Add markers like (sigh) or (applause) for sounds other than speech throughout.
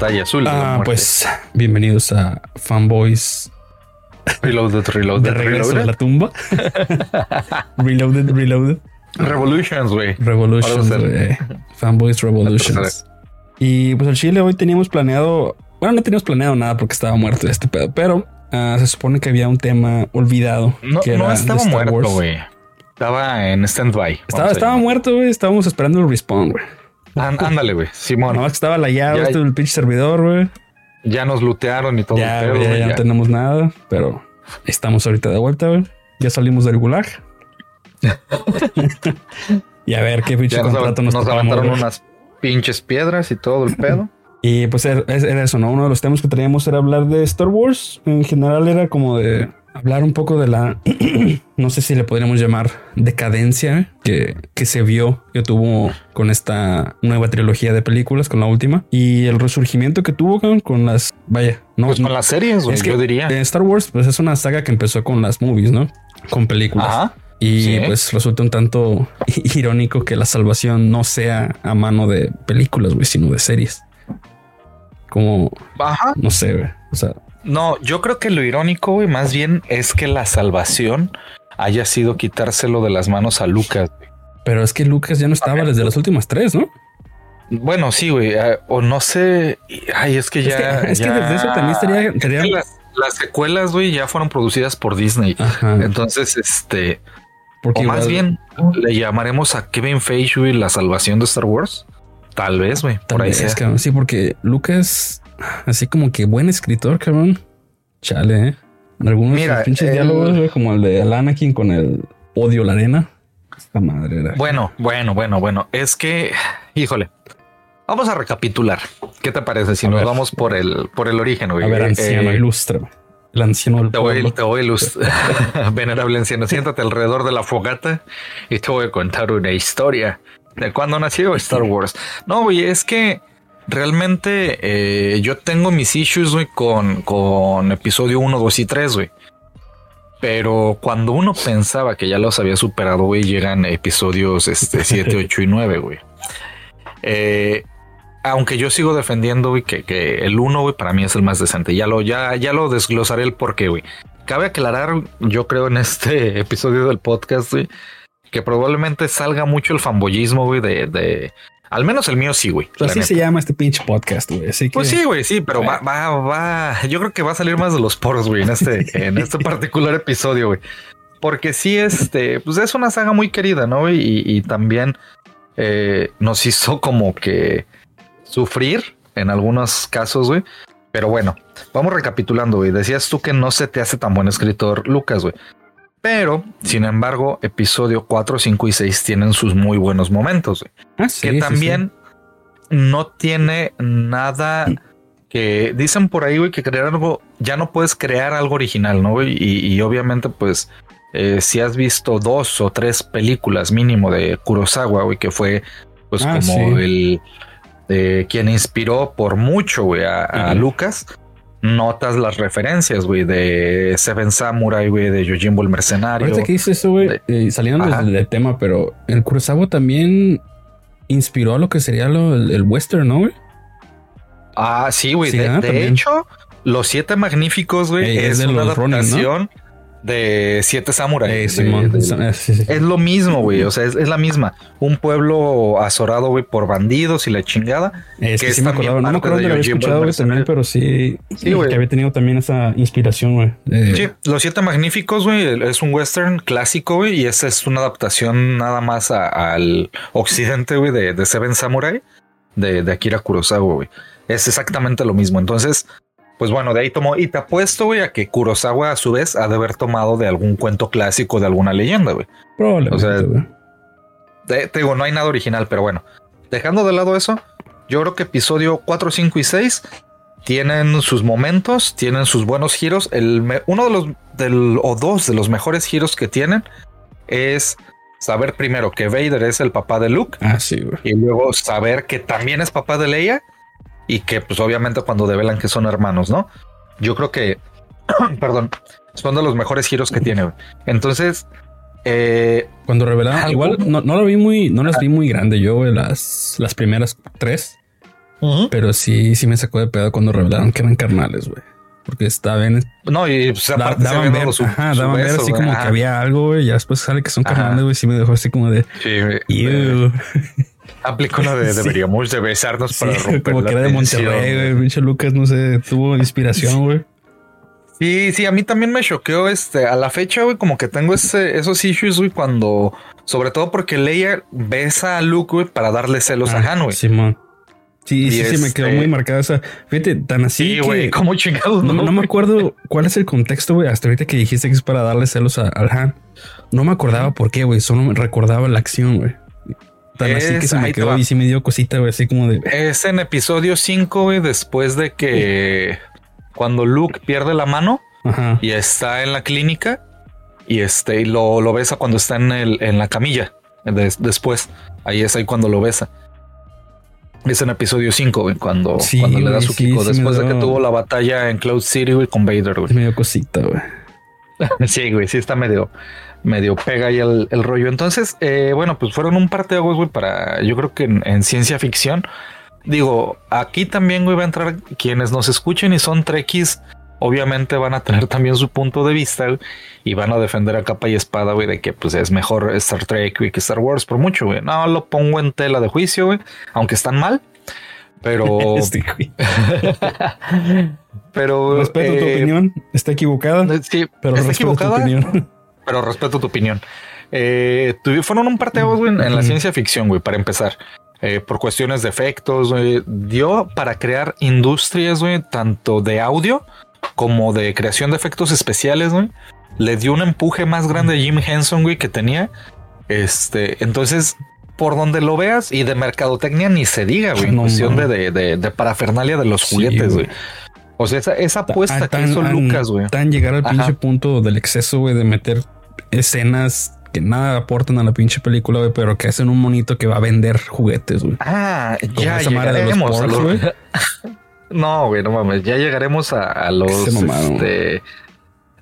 Pantalla azul. Ah, pues bienvenidos a Fanboys. Reloaded, Reloaded. De regreso a la tumba. (laughs) reloaded, Reloaded. Revolutions, güey. Revolutions, güey. Fanboys Revolutions. Y pues al Chile hoy teníamos planeado. Bueno, no teníamos planeado nada porque estaba muerto este pedo, pero uh, se supone que había un tema olvidado. No, que no era estaba muerto, güey. Estaba en stand-by. Estaba, estaba muerto, güey. Estábamos esperando el respawn, güey. Án- Ándale, güey. Simón. Que estaba la llave, Ya- este el pinche servidor, güey. Ya nos lootearon y todo. Ya, el pedo, ya, güey, ya no ya. tenemos nada, pero estamos ahorita de vuelta, güey. Ya salimos del gulag. (laughs) y a ver qué pinche Ya nos, contrato nos, nos levantaron güey. unas pinches piedras y todo el pedo. (laughs) Y pues era, era eso, ¿no? Uno de los temas que teníamos era hablar de Star Wars. En general era como de hablar un poco de la, (clears throat) no sé si le podríamos llamar decadencia que, que se vio, que tuvo con esta nueva trilogía de películas, con la última. Y el resurgimiento que tuvo con, con las, vaya, no, Pues con las series, es que yo diría. eh, Star Wars pues es una saga que empezó con las movies, ¿no? Con películas. Ajá. Y Sí. pues resulta un tanto (laughs) irónico que la salvación no sea a mano de películas, güey, sino de series. Como, Ajá. no sé, güey. O sea, No, yo creo que lo irónico, güey, más bien es que la salvación haya sido quitárselo de las manos a Lucas. güey. pero es que Lucas ya no estaba desde las últimas tres, ¿no? Bueno, sí, güey. eh, o no sé. Ay, es que Es ya. que- es que desde eso también estaría- es que estaría- las, las secuelas, güey, ya fueron producidas por Disney. Ajá. Entonces, este. Porque o más igual- bien le llamaremos a Kevin Feige, güey, la salvación de Star Wars. Tal vez, güey. Por ahí sea. cabrón. Sí, porque Lucas, así como que buen escritor, cabrón. Chale, ¿eh? Algunos Mira, pinches el- diálogos, güey, como el de Anakin con el odio la arena. Esta madre era. Bueno, bueno, bueno, bueno. Es que, híjole. Vamos a recapitular. ¿Qué te parece si A nos ver. vamos por el, por el origen, güey? a ver, anciano, Eh, ilustre. El anciano del Te voy, pueblo. te voy a ilustrar. (laughs) (laughs) Venerable anciano, siéntate alrededor de la fogata y te voy a contar una historia de cuando nació Star Wars. No, güey, es que realmente eh, yo tengo mis issues, güey, con, con episodio 1, 2 y 3, güey. Pero cuando uno pensaba que ya los había superado, güey, llegan episodios este, (laughs) 7, 8 y 9, güey. Eh, aunque yo sigo defendiendo, güey, que, que el 1, güey, para mí es el más decente. Ya lo, ya, ya lo desglosaré el porqué, güey. Cabe aclarar, yo creo en este (laughs) episodio del podcast, güey, que probablemente salga mucho el fanboyismo, güey, de, de, al menos el mío sí, güey. Pues así neta. se llama este pinche podcast, güey. Así que Pues sí, güey, sí, pero va, va, va. Yo creo que va a salir más de los poros, güey, en este, (laughs) en este particular episodio, güey. Porque sí, este, pues es una saga muy querida, ¿no? güey? Y, y también eh, nos hizo como que sufrir en algunos casos, güey. Pero bueno, vamos recapitulando, güey. Decías tú que no se te hace tan buen escritor, Lucas, güey. Pero, sin embargo, episodio 4, 5 y 6 tienen sus muy buenos momentos, Ah, sí, que sí, también no tiene nada que dicen por ahí, güey, que crear algo, ya no puedes crear algo original, ¿no? güey? Y, y obviamente, pues, eh, si has visto dos o tres películas mínimo de Kurosawa, güey, que fue, pues, Ah, como el eh, quien inspiró por mucho, güey, a. Lucas. Notas las referencias, güey, de Seven Samurai, güey, de Yojimbo el Mercenario. Ahorita que dices eso, güey, eh, saliendo del, del tema, pero el Kurosawa también inspiró a lo que sería lo, el, el western, ¿no, güey? Ah, sí, güey. Sí, de ah, hecho, Los Siete Magníficos, güey, Ey, es es, de una Ronin, ¿no? De Siete Samurai. Eh, eh, sí, sí. es lo mismo, güey. O sea, es, es la misma. Un pueblo azorado, güey, por bandidos y la chingada. Es que, que sí me acordaba, no me acuerdo de lo había escuchado, güey, también, pero sí, Sí, güey. que había tenido también esa inspiración, güey. de- Sí, Los Siete Magníficos, güey, es un western clásico, güey, y esa es una adaptación nada más a- al occidente, güey, de, de Seven Samurai, de, de Akira Kurosawa, güey. Es exactamente lo mismo. Entonces, pues bueno, de ahí tomó. Y te apuesto, güey, a que Kurosawa a su vez ha de haber tomado de algún cuento clásico, de alguna leyenda, güey. Probablemente, o sea, güey. Te, te digo, no hay nada original, pero bueno. Dejando de lado eso, yo creo que episodio 4, 5 y 6 tienen sus momentos, tienen sus buenos giros. El, uno de los del, o dos de los mejores giros que tienen es saber primero que Vader es el papá de Luke Ah, sí, güey. y luego saber que también es papá de Leia y que pues obviamente cuando develan que son hermanos, ¿no? Yo creo que, (clears throat) perdón, son de los mejores giros que tiene. güey. Entonces, eh, Cuando revelaron, Algo- igual no, no lo vi muy, no las vi muy grande yo, güey, las, las primeras tres. Pero sí, sí me sacó de pedo cuando revelaron que eran carnales, güey. Porque estaban. No, y pues, aparte daban ver, su, ajá, daban ver así como que había algo, güey. Ya después sale que son carnales, güey. Sí me dejó así como de. Sí, güey. (laughs) Aplicó la de (laughs) deberíamos de besarnos para romper como que era de Monterrey, güey. Pinche Lucas, no sé, tuvo inspiración, güey. Sí, sí, a mí también me choqueó este. A la fecha, güey, como que tengo ese, esos issues, güey, cuando. Sobre todo porque Leia besa a Luke, güey, para darle celos a ah, Han, güey. Simón. Sí, sí, sí, me quedó muy este marcada esa. Fíjate, tan así. Sí, güey, como chingados. No, no, me acuerdo cuál es el contexto, güey. Hasta ahorita que dijiste que es para darle celos a, al Han. No me acordaba por qué, güey. Solo me recordaba la acción, güey. Tan así que se me quedó y sí me dio cosita, güey. Así como de. Es en episodio 5, güey, después de que. Cuando Luke pierde la mano y está en la clínica y este y lo, lo besa cuando está en, el, en la camilla. después, ahí es ahí cuando lo besa. Es en episodio 5, cuando, cuando le da su sí, después de que tuvo la batalla en Cloud City, güey, con Vader, güey. Medio cosita, güey. (laughs) sí, güey, sí está medio, medio pega ahí el, rollo. Entonces, eh, bueno, pues fueron un par de aguas, güey, para, yo creo que en, ciencia ficción. Digo, aquí también, güey, va a entrar quienes nos escuchen y son trekkies obviamente van a tener (laughs) también su punto de vista y van a defender a capa y espada, güey, de que pues es mejor Star Trek que Star Wars por mucho, güey. No lo pongo en tela de juicio, güey, aunque están mal, pero. (laughs) (laughs) Pero. Respeto tu eh, opinión, está equivocada. Sí, pero está equivocada. Tu opinión. Pero respeto tu opinión. Eh, fueron un parte güey, en, la ciencia ficción, güey, para empezar. Eh, por cuestiones de efectos, güey, dio para crear industrias, güey, tanto de audio como de creación de efectos especiales, güey, le dio un empuje más grande a Jim Henson, güey, que tenía. Este, entonces, por donde lo veas, y de mercadotecnia ni se diga, güey, en cuestión de, de, parafernalia de los juguetes, güey. O sea, esa, apuesta que hizo Lucas, güey. Tan llegar al pinche punto del exceso, güey, de meter escenas que nada aportan a la pinche película, güey, pero que hacen un monito que va a vender juguetes, güey. Ah, ya llegaremos, güey. (laughs) No, güey, no mames. Ya llegaremos a, los. Este,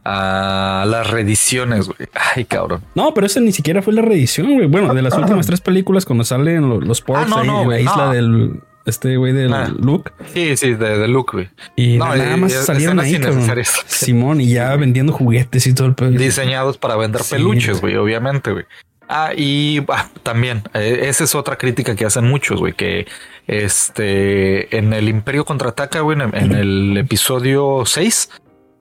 a las reediciones, güey. Ay, cabrón. No, pero ese ni siquiera fue la reedición, güey. Bueno, de las (laughs) últimas tres películas, cuando salen los, los ah, ahí en la isla del. Este güey del ah. Luke. Sí, sí, de, de Luke, güey. Y nada más salieron ahí. (laughs) Simón, y ya vendiendo juguetes y todo el pedo. Diseñados para vender peluches, güey, obviamente, güey. Ah, y también, eh, esa es otra crítica que hacen muchos, güey, que este en el Imperio contraataca, güey, en, el episodio 6,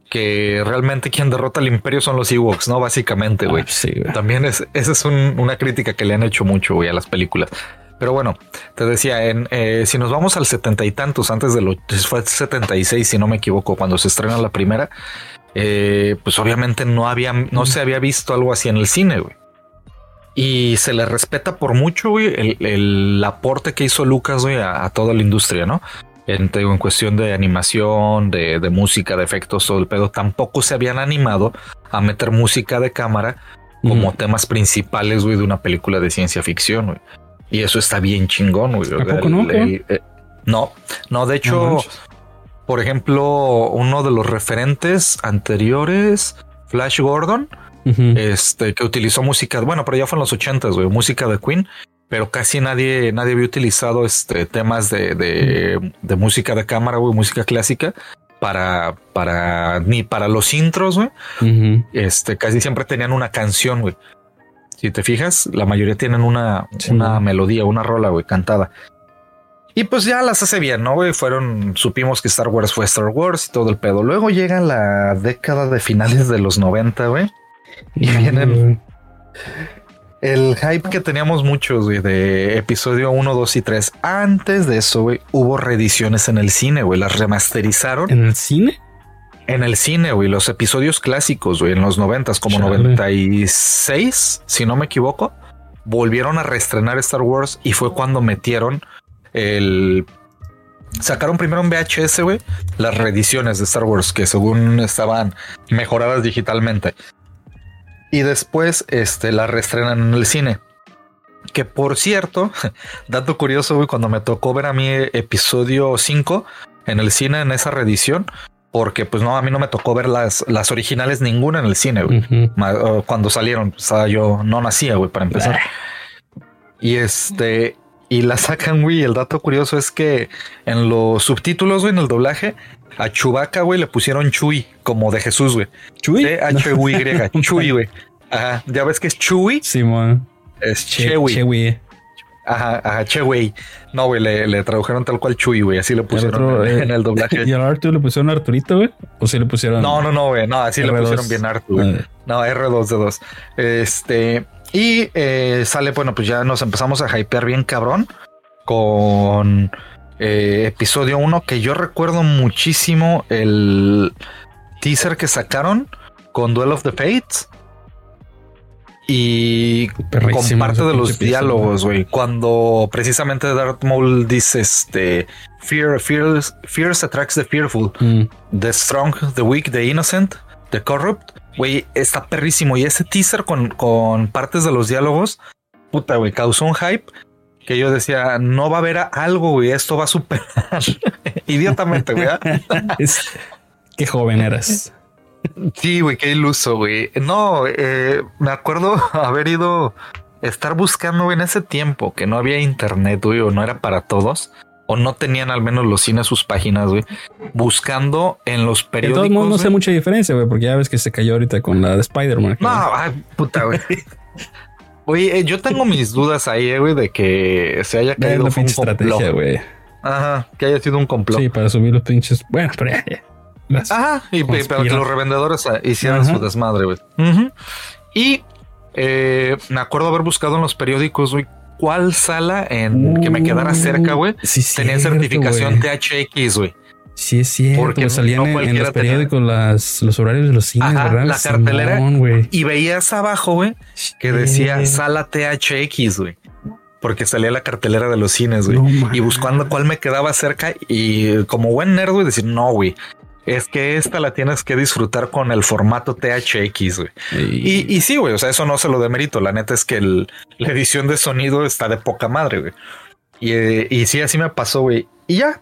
que realmente quien derrota al Imperio son los Ewoks, ¿no? Básicamente, güey. Ah, sí, También es, esa es una crítica que le han hecho mucho, güey, a las películas. Pero bueno, te decía, en, eh, si nos vamos al setenta y tantos, antes de los, fue 76, si no me equivoco, cuando se estrena la primera, eh, pues obviamente no había, no se había visto algo así en el cine, güey. Y se le respeta por mucho, güey, el, aporte que hizo Lucas, güey, a, toda la industria, ¿no? En, en cuestión de animación, de, música, de efectos, todo el pedo. Tampoco se habían animado a meter música de cámara como temas principales, güey, de una película de ciencia ficción, güey. Y eso está bien chingón, güey. no? Eh, no, no, de hecho, por ejemplo, uno de los referentes anteriores, Flash Gordon, este, que utilizó música, bueno, pero ya fue en los ochentas, güey, música de Queen, pero casi nadie, nadie había utilizado este temas de, de, música de cámara, güey, música clásica para, para, ni para los intros, güey. Este, casi siempre tenían una canción, güey. Si te fijas, la mayoría tienen una, una melodía, una rola, güey, cantada. Y pues ya las hace bien, ¿no? Güey? Fueron, supimos que Star Wars fue Star Wars y todo el pedo. Luego llega la década de finales de los 90, güey. Y vienen el hype que teníamos muchos, güey, de episodio 1, 2 y 3. Antes de eso, güey, hubo reediciones en el cine, güey. Las remasterizaron. ¿En el cine? En el cine, güey. Los episodios clásicos, güey, en los 90, como 96, si no me equivoco, volvieron a reestrenar Star Wars y fue cuando metieron el sacaron primero en VHS, güey, las reediciones de Star Wars que según estaban mejoradas digitalmente y después este, la reestrenan en el cine. Que por cierto, (laughs) dato curioso, güey, cuando me tocó ver a mi episodio 5 en el cine en esa reedición, porque pues no, a mí no me tocó ver las, las originales ninguna en el cine, güey. Cuando salieron, o sea, yo no nacía, güey, para empezar. y este, y la sacan, güey. El dato curioso es que en los subtítulos, güey, en el doblaje, a Chubaca, güey, le pusieron Chuy, como de Jesús, güey. Chuy. H-U-Y, Chuy, güey. Ajá, ya ves que es Chuy. Simón. Es Chewy. Chewy. Ajá, ajá, Chewy. No, güey, le, le, tradujeron tal cual Chuy, güey. Así le pusieron otro, en, eh, en, el doblaje. ¿Y al Arthur le pusieron Arturito, güey? ¿O sí le pusieron? No, no, no, güey. No, así R2. le pusieron bien Arthur, güey. Ah. No, R2D2. Este. Y eh, sale, bueno, pues ya nos empezamos a hypear bien cabrón con eh, episodio 1, que yo recuerdo muchísimo el teaser que sacaron con Duel of the Fates. Y con parte de los diálogos, güey. Cuando precisamente Darth Maul dice este Fear, fear, fears attracts the fearful, mm. the strong, the weak, the innocent, the corrupt. Güey, está perrísimo. Y ese teaser con, con partes de los diálogos, puta, güey, causó un hype que yo decía, no va a haber algo, güey, esto va a superar. (laughs) Idiotamente, güey. ¿ah? (laughs) Qué joven eras. Sí, güey, qué iluso, güey. No, eh, me acuerdo (laughs) haber ido, estar buscando en ese tiempo que no había internet, güey, o no era para todos, o no tenían al menos los cines sus páginas, güey, buscando en los periódicos. De todos no sé mucha diferencia, güey, porque ya ves que se cayó ahorita con la de Spider-Man. No, ay, puta, güey. (laughs) Oye, eh, yo tengo mis dudas ahí, eh, güey, de que se haya caído una pinche estrategia, güey. Ajá, que haya sido un complot. Sí, para subir los pinches. Bueno, pero ya. Ajá, y pero que los revendedores ah, hicieran su desmadre, güey. Y eh, me acuerdo haber buscado en los periódicos, güey, cuál sala en que me quedara cerca, güey, sí, tenía certificación THX, güey. Sí, es cierto. Porque salían en, los periódicos las, los horarios de los cines, ¿verdad? La cartelera. y veías abajo, güey, que decía sala THX, güey. Porque salía la cartelera de los cines, güey. y buscando cuál me quedaba cerca. Y como buen nerd, güey, decir, no, güey. Es que esta la tienes que disfrutar con el formato THX, güey. Y, y, sí, güey. O sea, eso no se lo demerito. La neta es que el, la edición de sonido está de poca madre, güey. Y, eh, y sí, así me pasó, güey. Y ya,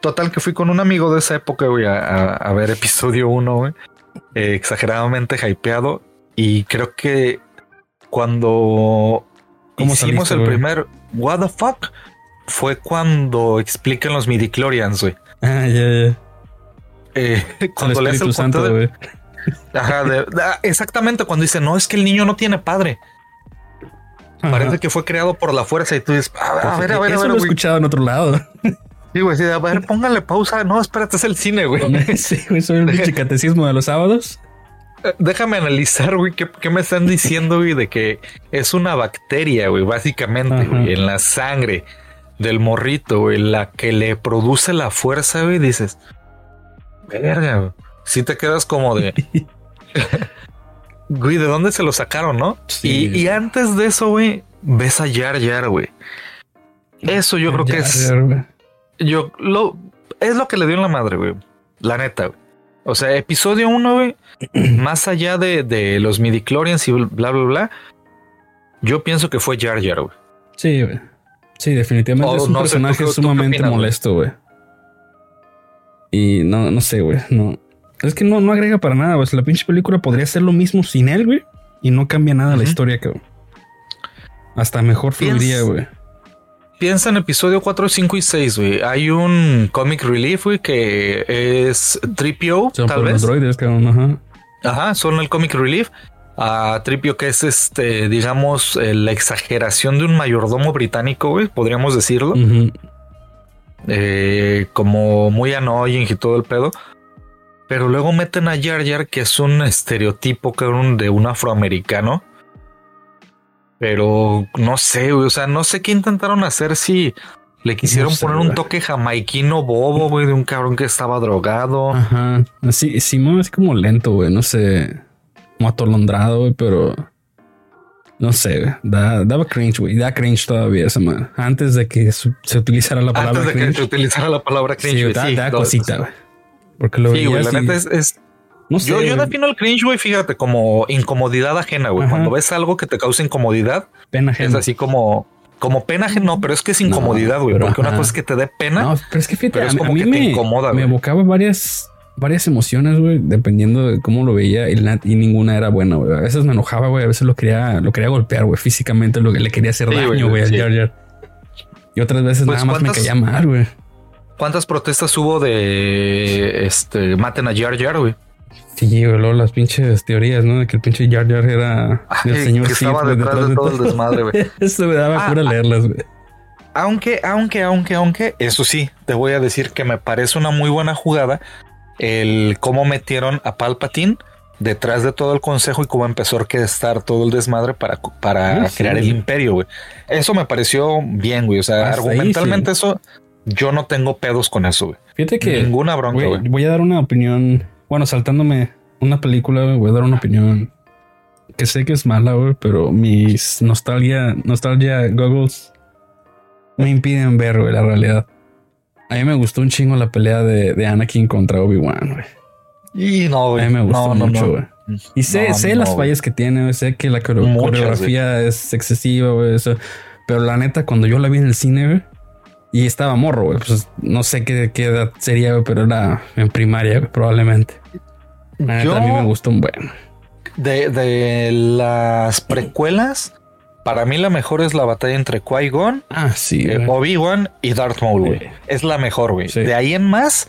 total que fui con un amigo de esa época, güey, a, ver episodio 1, güey. Eh, exageradamente hypeado. Y creo que cuando hicimos el primer What the fuck fue cuando explican los midichlorians, güey. Ah, ya, ya. Eh, (laughs) cuando el Santo, de, (laughs) Ajá, ah, exactamente cuando dice no es que el niño no tiene padre. Parece que fue creado por la fuerza y tú dices, a, pues, ver, a ver, a ver. lo he escuchado en otro lado. (laughs) Sí, güey, sí, a ver, póngale pausa. No, espérate, es el cine, güey. Sí, güey, soy el catecismo de los sábados. Eh, déjame analizar, güey, ¿qué, ¿qué, me están diciendo, güey, de que es una bacteria, güey, básicamente, güey, en la sangre del morrito, güey, la que le produce la fuerza, güey, dices, verga. Si te quedas como de... (laughs) güey, ¿de dónde se lo sacaron, no? Y, y, antes de eso, güey, ves a Yar Yar, güey. Eso yo creo que es... Yo lo es lo que le dio en la madre, güey. La neta, güey. O sea, episodio uno, güey, (clears throat) más allá de, de los midichlorians y bla, bla, bla, yo pienso que fue Jar Jar, güey. Sí, güey. Sí, definitivamente es un personaje sumamente molesto, güey. Y no, no sé, güey. No. Es que no, no agrega para nada, güey. La pinche película podría ser lo mismo sin él, güey. Y no cambia nada la historia, cabrón. Hasta mejor fluiría, güey. Piensa en episodio 4, 5 y 6, güey. Hay un comic relief, güey, que es Tripio, tal vez. Los droides, ajá. Ajá, son el comic relief. A Tripio, que es este, digamos, eh, la exageración de un mayordomo británico, güey, podríamos decirlo. Eh, como muy annoying y todo el pedo. Pero luego meten a Jar Jar, que es un estereotipo de un afroamericano pero no sé, güey. O sea, no sé qué intentaron hacer si le quisieron poner un toque jamaiquino bobo, güey, de un cabrón que estaba drogado. Ajá. Así, Simón es como lento, güey. No sé. Como atolondrado, güey, pero. No sé, da, daba cringe, güey. Da cringe todavía esa man. Antes de que se utilizara la palabra Antes de que se utilizara la palabra cringe. Sí, da, cosita, güey. Porque lo sí, güey, la neta es no sé. Yo, yo defino el cringe, güey, fíjate, como incomodidad ajena, güey. Cuando ves algo que te causa incomodidad, pena ajena. Es así como, como pena ajena, no, pero es que es incomodidad, güey. porque una cosa es que te dé pena. No, pero es que fíjate, es como a mí que me, te incomoda, Me evocaba varias, varias emociones, güey, dependiendo de cómo lo veía y, y ninguna era buena, güey. A veces me enojaba, güey. A veces lo quería, lo quería golpear, güey, físicamente, lo que le quería hacer daño, güey, a Jar Jar. Y otras veces Pues, nada más me ¿cuántas- caía mal, güey. ¿Cuántas protestas hubo de este maten a Jar Jar, güey? Sí, güey, luego las pinches teorías, ¿no? De que el pinche Jar Jar era el señor que estaba detrás de todo el desmadre, güey. (laughs) Eso me daba Ah, cura ah. leerlas, güey. Aunque, aunque, aunque, aunque, eso sí, te voy a decir que me parece una muy buena jugada el cómo metieron a Palpatine detrás de todo el consejo y cómo empezó a orquestar todo el desmadre para, para sí. crear el imperio, güey. Eso me pareció bien, güey. O sea, Hasta ahí, argumentalmente eso, yo no tengo pedos con eso, güey. Fíjate que Ninguna bronca, güey, voy a dar una opinión. Bueno, saltándome una película, güey, voy a dar una opinión que sé que es mala, güey, pero mis nostalgia, nostalgia goggles me impiden ver, güey, la realidad. A mí me gustó un chingo la pelea de, de Anakin contra Obi-Wan, güey. Y no, A güey. mí me gustó no, no, mucho, no. güey. Y sé, sé las fallas que tiene, güey, sé que la Muchas, coreografía es excesiva, güey, eso. Pero la neta, cuando yo la vi en el cine, güey, y estaba morro, güey, pues no sé qué, qué edad sería, güey, pero era en primaria, güey, probablemente. La neta, Yo- a mí me gustó un buen. De, de las precuelas, para mí la mejor es la batalla entre Qui-Gon, Ah, sí, eh. Obi-Wan y Darth Maul, güey. Sí. Es la mejor, güey. Sí. De ahí en más,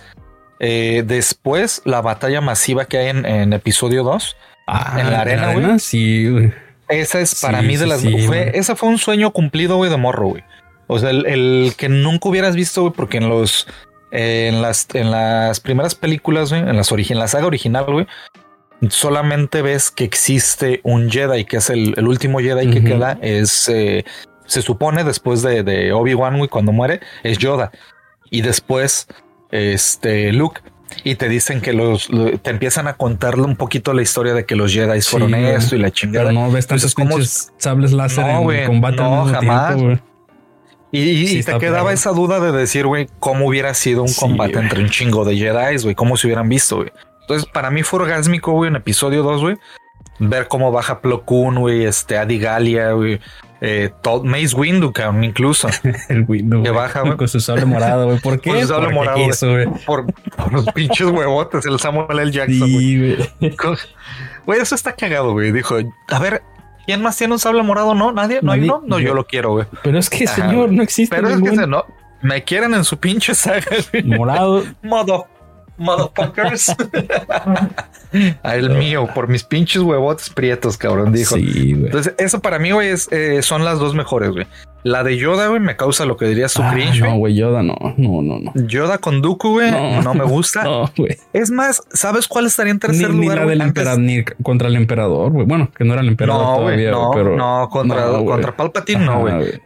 eh, después la batalla masiva que hay en, en episodio 2. Ah, en la arena, güey. Sí, güey. Esa es para mí de las... fue, ese fue un sueño cumplido, güey, de morro, güey. O sea, el, el que nunca hubieras visto, güey, porque en los... eh, en las, en las primeras películas, güey, en las en la saga original, güey, solamente ves que existe un Jedi, que es el, el último Jedi que queda, es, eh, se supone después de, de Obi-Wan, cuando muere, es Yoda. Y después, este, Luke. Y te dicen que los, lo- te empiezan a contarle un poquito la historia de que los Jedi fueron esto y la chingada. Pero no ves tantos Entonces, ¿cómo- pinches sables láser No, en güey, combate no, jamás. tiempo. Y, y- Sí, y está te quedaba esa duda de decir, güey, cómo hubiera sido un Sí, combate entre un chingo de Jedi, güey, cómo se hubieran visto, güey. Entonces, para mí fue orgásmico, güey, en episodio 2, güey, ver cómo baja Plo Koon, güey, este, Adi Galia, güey, eh, todo- Mace Windu, cabrón, incluso, (laughs) El Windows. Que baja, güey. Con su sable morado, güey. ¿Por (laughs) qué? Con su sable morado, güey. por, por los pinches huevotes, el Samuel L. Jackson, güey. Sí, eso está cagado, güey. Dijo, a ver, ¿quién más tiene un sable morado? No, nadie, no hay uno. No, yo lo quiero, güey. Pero es que, Ajá, señor, no existe Pero es que ningún se, no, me quieren en su pinche saga, güey. morado. Modo, motherfuckers. A (laughs) el mío, por mis pinches huevotes prietos, cabrón, dijo. Sí, güey. Entonces, eso para mí, güey, es, eh, son las dos mejores, güey. La de Yoda, güey, me causa lo que dirías tu Ah, cringe, no, güey. Yoda, no, no, no, no. Yoda con Dooku, güey, no, No. me gusta. (laughs) No, güey. Es más, ¿sabes cuál estaría en Ni, tercer ni lugar? la güey? del Antes- emperador, ni contra el emperador, güey. Bueno, que no era el emperador No, güey, todavía, no, güey, pero. no, contra, contra Palpatine, no, güey.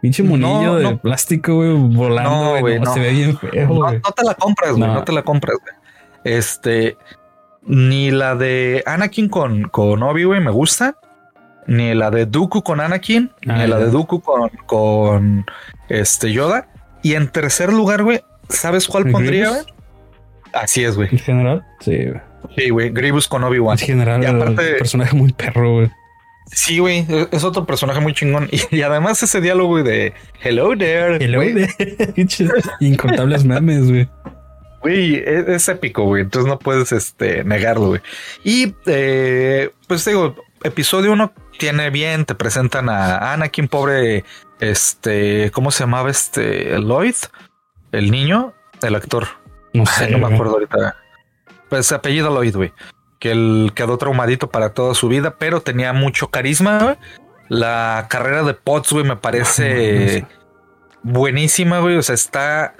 Pinche monillo No, de no. plástico, güey, volando, No, güey. Se ve bien feo, No, te la compras, güey. No. Te la compras, güey. Este, ni la de Anakin con, con Obi, güey, me gusta. Ni la de Dooku con Anakin, Ah, ni la ya. de Dooku con, con este Yoda. Y en tercer lugar, güey, ¿sabes cuál ¿El pondría, güey? Así es, güey. ¿En general? Sí, güey. Sí, güey. Grievous con Obi-Wan. En general, Y el aparte- personaje muy perro, güey. Sí, güey. es- Es otro personaje muy chingón. Y, (laughs) y además ese diálogo de Hello there. Hello, (laughs) pinches incontables memes, güey. Güey, es, es épico, güey. Entonces no puedes este, negarlo, güey. Y eh, pues digo, episodio uno tiene bien, te presentan a Anakin, pobre, este, ¿cómo se llamaba este Lloyd? El niño, el actor. No Ay, sé. no me acuerdo ahorita. Pues apellido Lloyd, güey. Que él quedó traumadito para toda su vida, pero tenía mucho carisma. La carrera de Potts, güey, me parece buenísima, güey. O sea, está.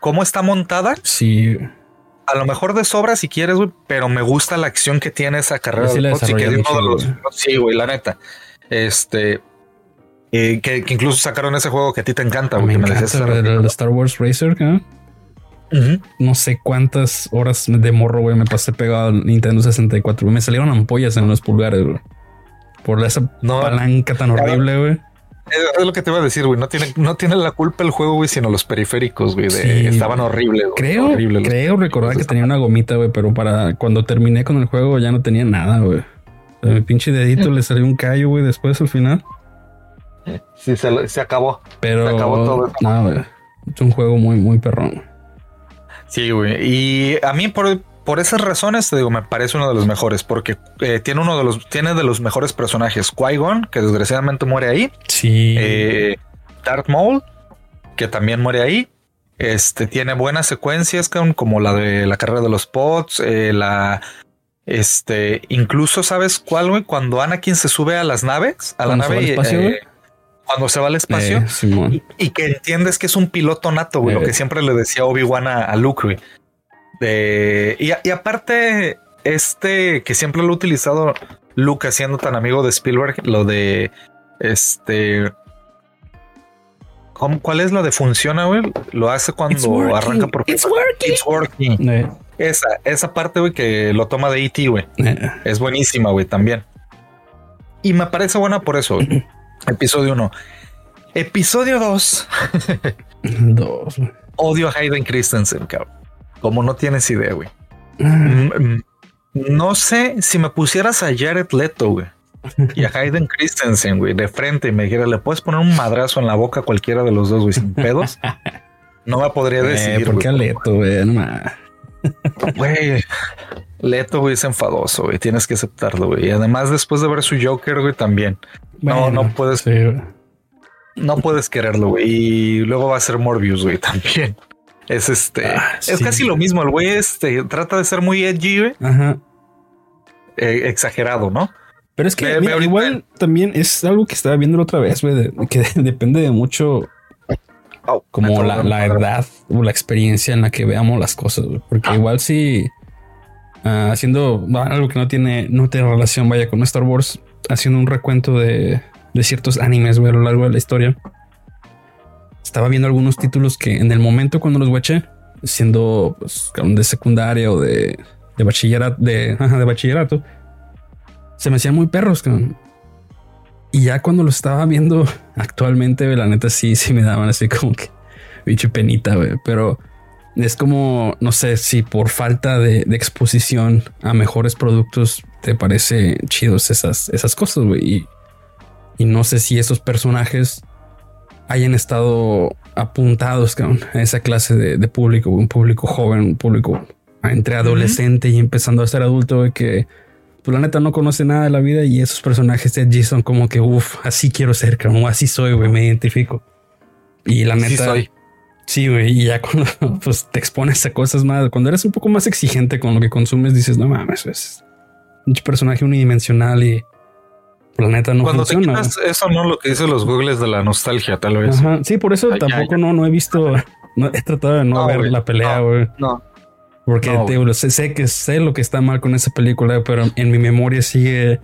¿Cómo está montada? Sí, A lo mejor de sobra si quieres, güey, pero me gusta la acción que tiene esa carrera Sí de Potts y que es desarrollaron uno de chido, los- Sí, güey, la neta. Este. eh, que, que incluso sacaron ese juego que a ti te encanta, güey. me que me encanta el, el Star Wars Racer, ¿no? No sé cuántas horas de morro, güey, me pasé pegado al Nintendo 64. güey. Me salieron ampollas en los pulgares, güey. Por esa No. palanca tan horrible, güey. Es, lo que te iba a decir, güey. No tiene, no tiene la culpa el juego, güey, sino los periféricos, güey. Sí. estaban horribles. güey, Creo, horribles los- creo recordar que tenía una gomita, güey, pero para cuando terminé con el juego ya no tenía nada, güey. A mi pinche dedito le salió un callo, güey, después al final. Sí, se, se acabó. Pero Se acabó todo no, güey. Es un juego muy, muy perrón. Sí, güey. Y a mí por, por esas razones te digo, me parece uno de los mejores porque eh, tiene uno de los tiene de los mejores personajes. Qui-Gon, que desgraciadamente muere ahí. Sí. Eh, Darth Maul, que también muere ahí. Este tiene buenas secuencias como la de la carrera de los pods, eh, la este, incluso sabes cuál, güey, cuando Anakin se sube a las naves, a la nave, eh, cuando se va al espacio eh, y, que entiendes que es un piloto nato, güey, lo que siempre le decía Obi-Wan a, Luke, güey. y, y, aparte, este que siempre lo ha utilizado Luke siendo tan amigo de Spielberg, lo de este ¿Cuál es lo de funciona, güey? Lo hace cuando arranca por It's working. It's working. Eh. Esa, esa parte, güey, que lo toma de E.T., güey. Eh. Es buenísima, güey, también. Y me parece buena por eso. (clears throat) Episodio 1. Episodio 2. Dos. (laughs) Odio a Hayden Christensen, cabrón. Como no tienes idea, güey. Mm, mm, no sé si me pusieras a Jared Leto, güey y a Hayden Christensen, güey, de frente y me dijera, ¿le puedes poner un madrazo en la boca a cualquiera de los dos, güey, sin pedos? (laughs) No me podría eh, decir. ¿Por qué a Leto, güey? Güey, Leto, güey, es enfadoso, güey. Tienes que aceptarlo, güey. Y además, después de ver su Joker, güey, también. no, no puedes. no puedes quererlo, güey. Y luego va a ser Morbius, güey, también. Es este. Ah, es casi lo mismo. El güey este trata de ser muy edgy, güey. Ajá. Eh, exagerado, ¿no? Pero es que igual también es algo que estaba viendo otra vez, güey, que (laughs) depende de mucho oh, como la, la, edad o la experiencia en la que veamos las cosas, porque igual si ah, haciendo algo que no tiene, no tiene relación, vaya, con Star Wars, haciendo un recuento de, de ciertos animes, güey, a lo largo de la historia, estaba viendo algunos títulos que en el momento cuando los guaché, siendo pues, de secundaria o de, de bachillerato, de, (laughs) de bachillerato, se me hacían muy perros. Y ya cuando lo estaba viendo (laughs) actualmente, la neta sí, sí me daban así como que bicho penita, Pero es como, no sé si por falta de, exposición a mejores productos te parece chidos esas, esas cosas, güey. Y, no sé si esos personajes hayan estado apuntados a esa clase de, público, un público joven, un público entre adolescente y empezando a ser adulto, que pues la neta no conoce nada de la vida y esos personajes de G son como que, uff, así quiero ser, como así soy, güey, me identifico. Y la neta... soy. Sí, güey, y ya cuando (laughs) pues, te expones a cosas más, cuando eres un poco más exigente con lo que consumes, dices, no mames, es un personaje unidimensional y pues, la neta no Cuando funciona. eso no lo que dicen los googles de la nostalgia, tal vez. Sí, por eso tampoco no, no he visto, no he tratado de no, ver la pelea, güey. no. Porque sé, que sé lo que está mal con esa película, pero en mi memoria sigue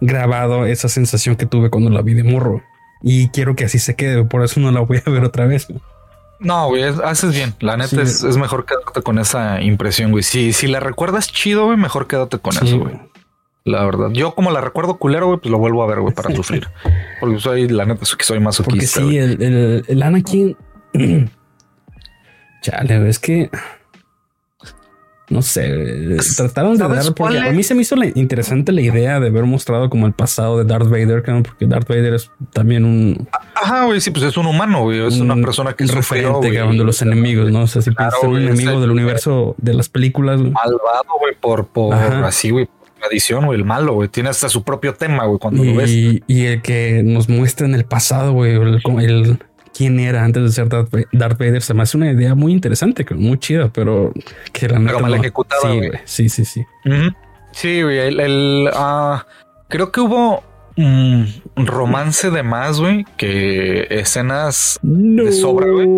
grabado esa sensación que tuve cuando la vi de morro. Y quiero que así se quede, por eso no la voy a ver otra vez. No, güey, haces bien. La neta es, mejor quedarte con esa impresión, güey. Si, si la recuerdas chido, güey, mejor quédate con eso, güey. La verdad. Yo como la recuerdo culero, güey, pues lo vuelvo a ver, güey, para sufrir. (laughs) Porque soy, la neta, soy más Porque sí, el, el, el Anakin... (clears throat) Chale, es que no sé, trataron de dar, porque a mí se me hizo interesante la idea de haber mostrado como el pasado de Darth Vader, porque Darth Vader es también un... Ajá, güey, sí, pues es un humano, güey, es una persona que es referente de los enemigos, ¿no? O sea, si puede ser un enemigo del universo de las películas. Malvado, güey, por, por así, güey, tradición, güey, el malo, güey, tiene hasta su propio tema, güey, cuando lo ves. Y el que nos muestra en el pasado, güey, el, el quién era antes de ser Darth Vader. Se me hace una idea muy interesante, muy chida, pero que la pero mal ejecutaba. Sí, sí, sí, sí. Sí, güey. El, ah, creo que hubo un romance de más, güey, que escenas de sobra, güey.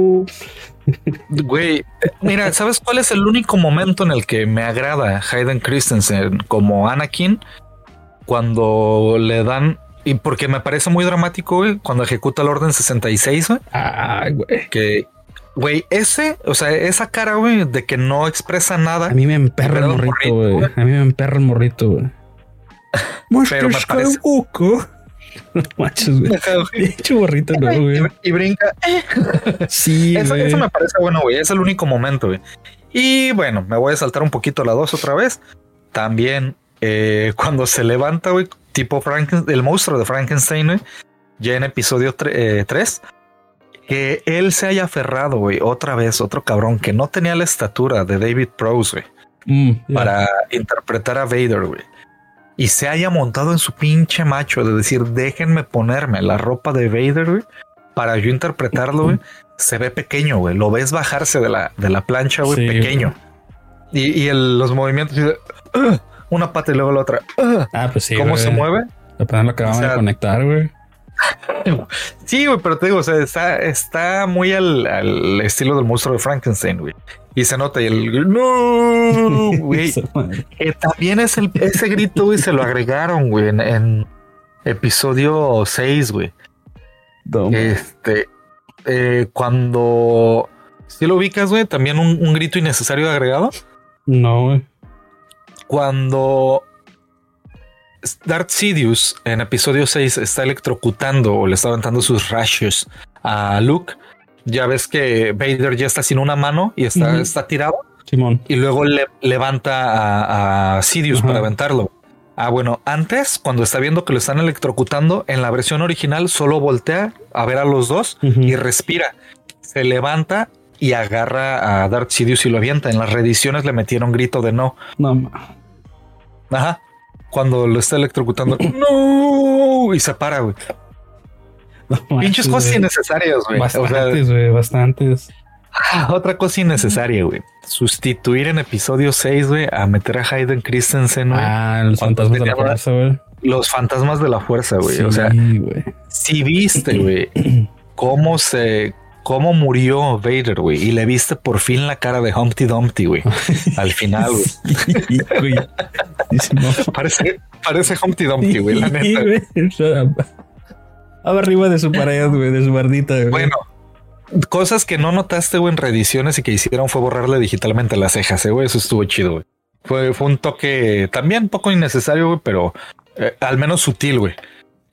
Güey, mira, ¿sabes cuál es el único momento en el que me agrada Hayden Christensen como Anakin? Cuando le dan y porque me parece muy dramático, güey, cuando ejecuta el orden 66, güey. Ay, güey. Que, güey, ese, o sea, esa cara, güey, de que no expresa nada. A mí me emperra el morrito, güey. A mí me emperra el morrito, güey. (laughs) Pero me parece... (laughs) No machos, güey. (laughs) Borrito, no, güey. Y, brinca. Sí, eso, eso me parece bueno, güey. Es el único momento, güey. Y bueno, me voy a saltar un poquito la dos otra vez. También eh, cuando se levanta, güey, tipo Frankenstein, el monstruo de Frankenstein, ya en episodio 3, eh, que él se haya aferrado, güey, otra vez, otro cabrón que no tenía la estatura de David Prowse, güey, mm, para interpretar a Vader, güey. Y se haya montado en su pinche macho de decir, déjenme ponerme la ropa de Vader, güey. para yo interpretarlo, güey, se ve pequeño, güey. Lo ves bajarse de la, de la plancha, güey, pequeño. Y, y los movimientos, una pata y luego la otra. ah, pues sí. ¿Cómo se mueve? Apenas lo acabamos de conectar, güey. (laughs) Sí, güey, pero te digo, o sea, está, está muy al, estilo del monstruo de Frankenstein, güey. Y se nota y el no, (laughs) güey. también es el, ese grito, güey, se lo agregaron, güey, en, episodio 6, güey. Este, eh, cuando si lo ubicas, güey, también un, un grito innecesario agregado. No, güey. Cuando Darth Sidious en episodio 6 está electrocutando o le está aventando sus rayos a Luke. Ya ves que Vader ya está sin una mano y está, está tirado. Simón. Y luego le levanta a, Sidious para aventarlo. Ah, bueno, antes, cuando está viendo que lo están electrocutando, en la versión original solo voltea a ver a los dos y respira. Se levanta y agarra a Darth Sidious y lo avienta. En las reediciones le metieron grito de no. No. Ajá cuando lo está electrocutando. (clears throat) no, y se para, güey. Pinches cosas innecesarias, güey. Bastantes, güey, bastantes. Ah, otra cosa innecesaria, güey. Sustituir en episodio 6, güey, a meter a Hayden Christensen, güey. Ah, los fantasmas de la fuerza, güey. Los fantasmas de la fuerza, güey. o sea, si viste, güey, (clears throat) cómo se, cómo murió Vader, güey, y le viste por fin la cara de Humpty Dumpty, güey. (laughs) Al final, güey. parece, parece Humpty Dumpty, güey, la neta. Arriba de su pared, güey, de su bardita, güey. Bueno, cosas que no notaste, güey, en reediciones y que hicieron fue borrarle digitalmente las cejas, eh, güey. Eso estuvo chido, güey. Fue, fue un toque también poco innecesario, güey, pero eh, al menos sutil, güey.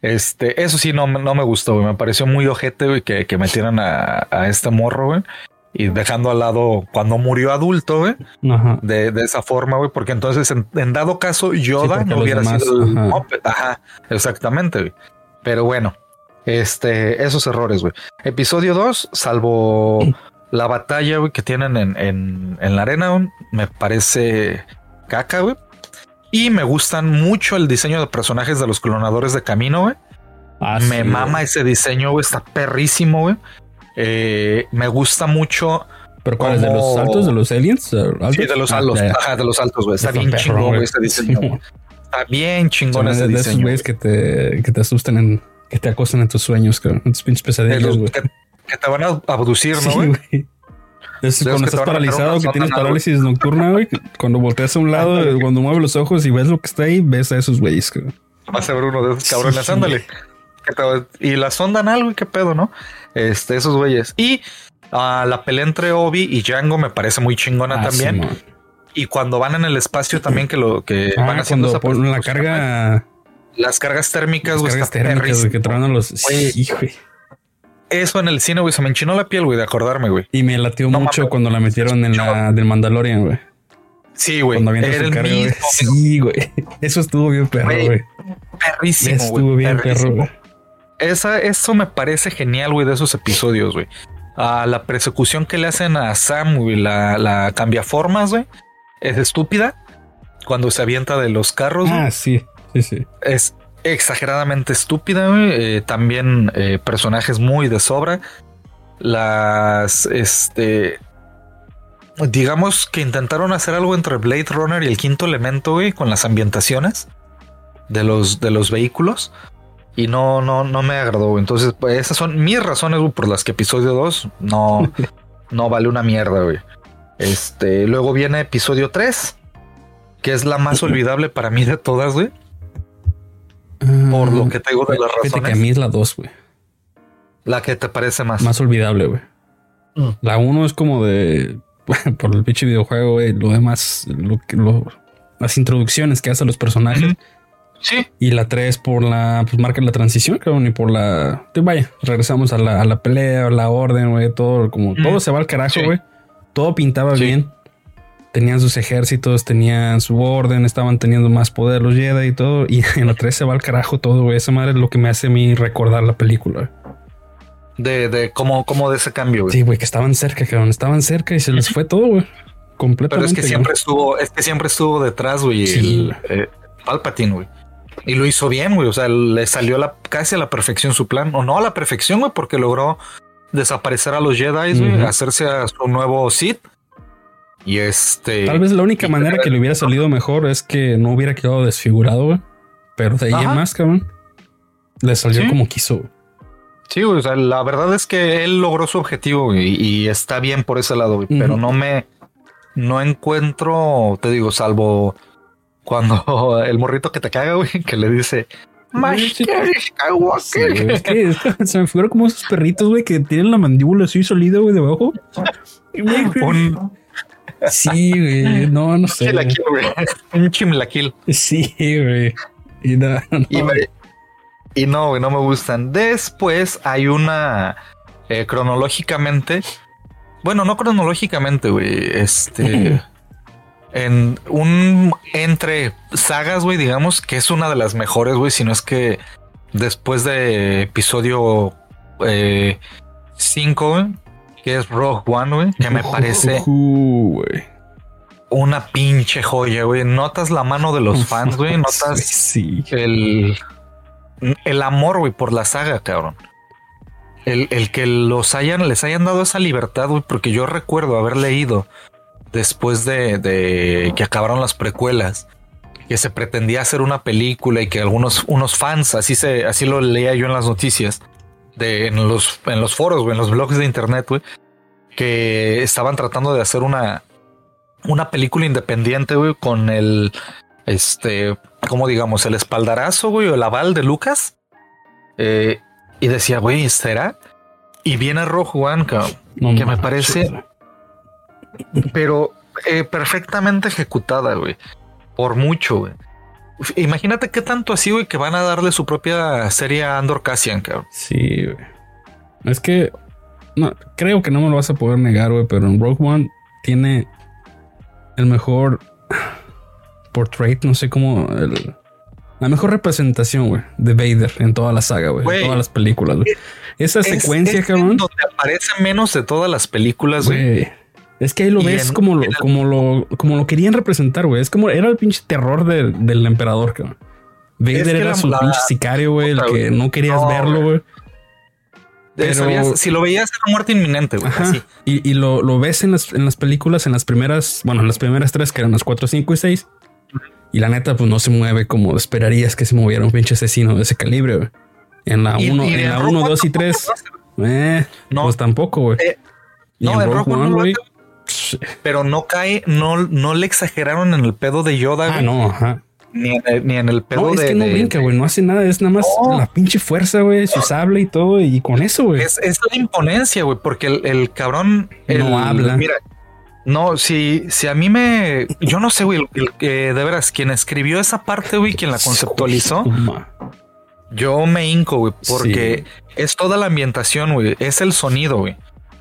Este, eso sí, no, no me gustó, Me pareció muy ojete, güey, que, que metieran a, a este morro, güey. Y dejando al lado cuando murió adulto, güey. De, de, esa forma, güey. Porque entonces, en, dado caso, Yoda no hubiera sido ajá. exactamente, güey. Pero bueno, este, esos errores, güey. Episodio 2, salvo (clears throat) la batalla, güey, que tienen en, en, en la arena, me parece caca, güey. Y me gustan mucho el diseño de personajes de los clonadores de camino, güey. Ah, me mama ese diseño, güey. Está perrísimo, güey. Eh, me gusta mucho. ¿Pero cuál es? ¿De los altos? ¿De los aliens? Sí, de los altos. Ah, Ajá, de los altos, güey. Está bien chingón, güey, ese diseño. Está bien chingón ese diseño. De esos güeyes que te, que te asustan en, que te acosan en tus sueños, en tus pinches pesadillas, güey. Que, que, te van a abducir, ¿no, güey? Es cuando estás paralizado, que tienes parálisis nocturna, güey. Cuando volteas a un lado, cuando mueves los ojos y ves lo que está ahí, ves a esos güeyes. Vas a ver uno de esos cabrones, ándale. Y la sondan algo y qué pedo, ¿no? Este, esos güeyes. Y uh, la pelea entre Obi y Django me parece muy chingona ah, también. y cuando van en el espacio también que lo que ah, van haciendo esa la carga las cargas térmicas, las cargas térmicas que traen los hijo eso en el cine, güey, se me enchinó la piel, güey, de acordarme, güey. Y me latió mucho cuando la metieron en la del Mandalorian, güey. Sí, güey. Cuando era el carga, mismo, Sí, güey. Eso estuvo bien perro, güey. Perrísimo, Estuvo bien perro, güey. Esa, eso me parece genial, güey, de esos episodios, güey. A la persecución que le hacen a Sam, güey, la, la formas, güey, es estúpida. Cuando se avienta de los carros. Ah, sí, sí, sí. Es exageradamente estúpida. Eh, también eh, personajes muy de sobra. Las, este, digamos que intentaron hacer algo entre Blade Runner y el quinto elemento, güey, con las ambientaciones de los, de los vehículos. Y no, no, no me agradó. Entonces, pues, esas son mis razones por las que episodio 2 no, (laughs) no vale una mierda, güey. Este, luego viene episodio 3, que es la más (laughs) olvidable para mí de todas, güey por lo que te digo de las razones. que a mí es la 2, güey. La que te parece más. Más olvidable, güey. Mm. La 1 es como de... (laughs) por el pinche videojuego, güey. Lo demás, lo, lo, las introducciones que hacen los personajes. Sí. Y la 3 por la... Pues marca la transición, creo. Ni por la... Vaya, regresamos a la, a la pelea, la orden, güey. Todo como... Todo se va al carajo, güey. Todo pintaba bien tenían sus ejércitos, tenían su orden, estaban teniendo más poder los Jedi y todo. Y (laughs) en la 3 se va al carajo todo, güey. Esa madre es lo que me hace a mí recordar la película. De, de cómo, cómo de ese cambio, güey. Sí, güey, que estaban cerca, que estaban cerca y se les fue todo, güey. Completamente. Pero es que siempre estuvo, es que siempre estuvo detrás, güey, el eh, Palpatine, güey. Y lo hizo bien, güey. O sea, le salió la, casi a la perfección su plan. O no a la perfección, güey, porque logró desaparecer a los Jedi, güey, hacerse a su nuevo Sith. Y este. Tal vez la única manera que le hubiera salido mejor es que no hubiera quedado desfigurado, güey. Pero de ahí en más, cabrón. Le salió como quiso. Sí, o sea, la verdad es que él logró su objetivo y, está bien por ese lado, güey, pero no me. No encuentro, te digo, salvo cuando (laughs) el morrito que te caga, güey, que le dice. Skywalker. es que (laughs) se me figura como esos perritos, güey, que tienen la mandíbula así sólida, güey, debajo. (laughs) Un, Sí, güey. No, no sé. Un chimlaquil. Sí, güey. Y no, Y, no, güey, no me gustan. Después hay una eh, cronológicamente. Bueno, no cronológicamente, güey. Este. (clears throat) en un entre sagas, güey, digamos que es una de las mejores, güey. Si no es que después de episodio 5, eh, que es Rogue One, güey, que me parece una pinche joya, güey. Notas la mano de los fans, güey. Notas el, el amor, güey, por la saga, cabrón. El, el, que los hayan, les hayan dado esa libertad, güey, porque yo recuerdo haber leído después de, de, que acabaron las precuelas que se pretendía hacer una película y que algunos unos fans, así se, así lo leía yo en las noticias, de, en, los, en los foros, en los blogs de internet, güey, que estaban tratando de hacer una, una película independiente, güey, con el, este, como digamos, el espaldarazo, güey, o el aval de Lucas. Eh, y decía, güey, ¿será? Y viene Rojo One, que me parece, pero eh, perfectamente ejecutada, güey. Por mucho, güey. Imagínate qué tanto así, güey, que van a darle su propia serie a Andor Cassian, cabrón. Sí, güey. Es que no, creo que no me lo vas a poder negar, güey, pero en Rogue One tiene el mejor portrait, no sé cómo, la mejor representación, güey, de Vader en toda la saga, güey, en todas las películas, güey. Esa secuencia, cabrón. Donde aparece menos de todas las películas, güey. Es que ahí lo ves como, lo, como, lo, como lo querían representar, güey. Es como era el pinche terror del emperador, cabrón. Vader era su pinche sicario, güey, el que no querías verlo, güey. si lo veías era muerte inminente, güey. Y, lo, ves en las, en las películas, en las primeras, bueno, en las primeras tres, que eran las cuatro, cinco y seis. Y la neta, pues no se mueve como esperarías que se moviera un pinche asesino de ese calibre, güey. En la 1, en la 1, 2 y 3. Eh, no, pues tampoco, güey. Eh, no, en Rogue One, güey. Pero no cae, no, no le exageraron en el pedo de Yoda, Ah, no, ajá. Ni en, el, ni en el pedo no, es que no brinca, güey. No hace nada. Es nada más la pinche fuerza, güey. Su sable y todo. Y con eso, güey. Es, es la imponencia, güey. Porque el, el cabrón. no habla. Mira, no, si, si a mí me. Yo no sé, güey. de veras, quien escribió esa parte, güey, quien la conceptualizó. Yo me hinco, güey. Porque es toda la ambientación, güey. Es el sonido, güey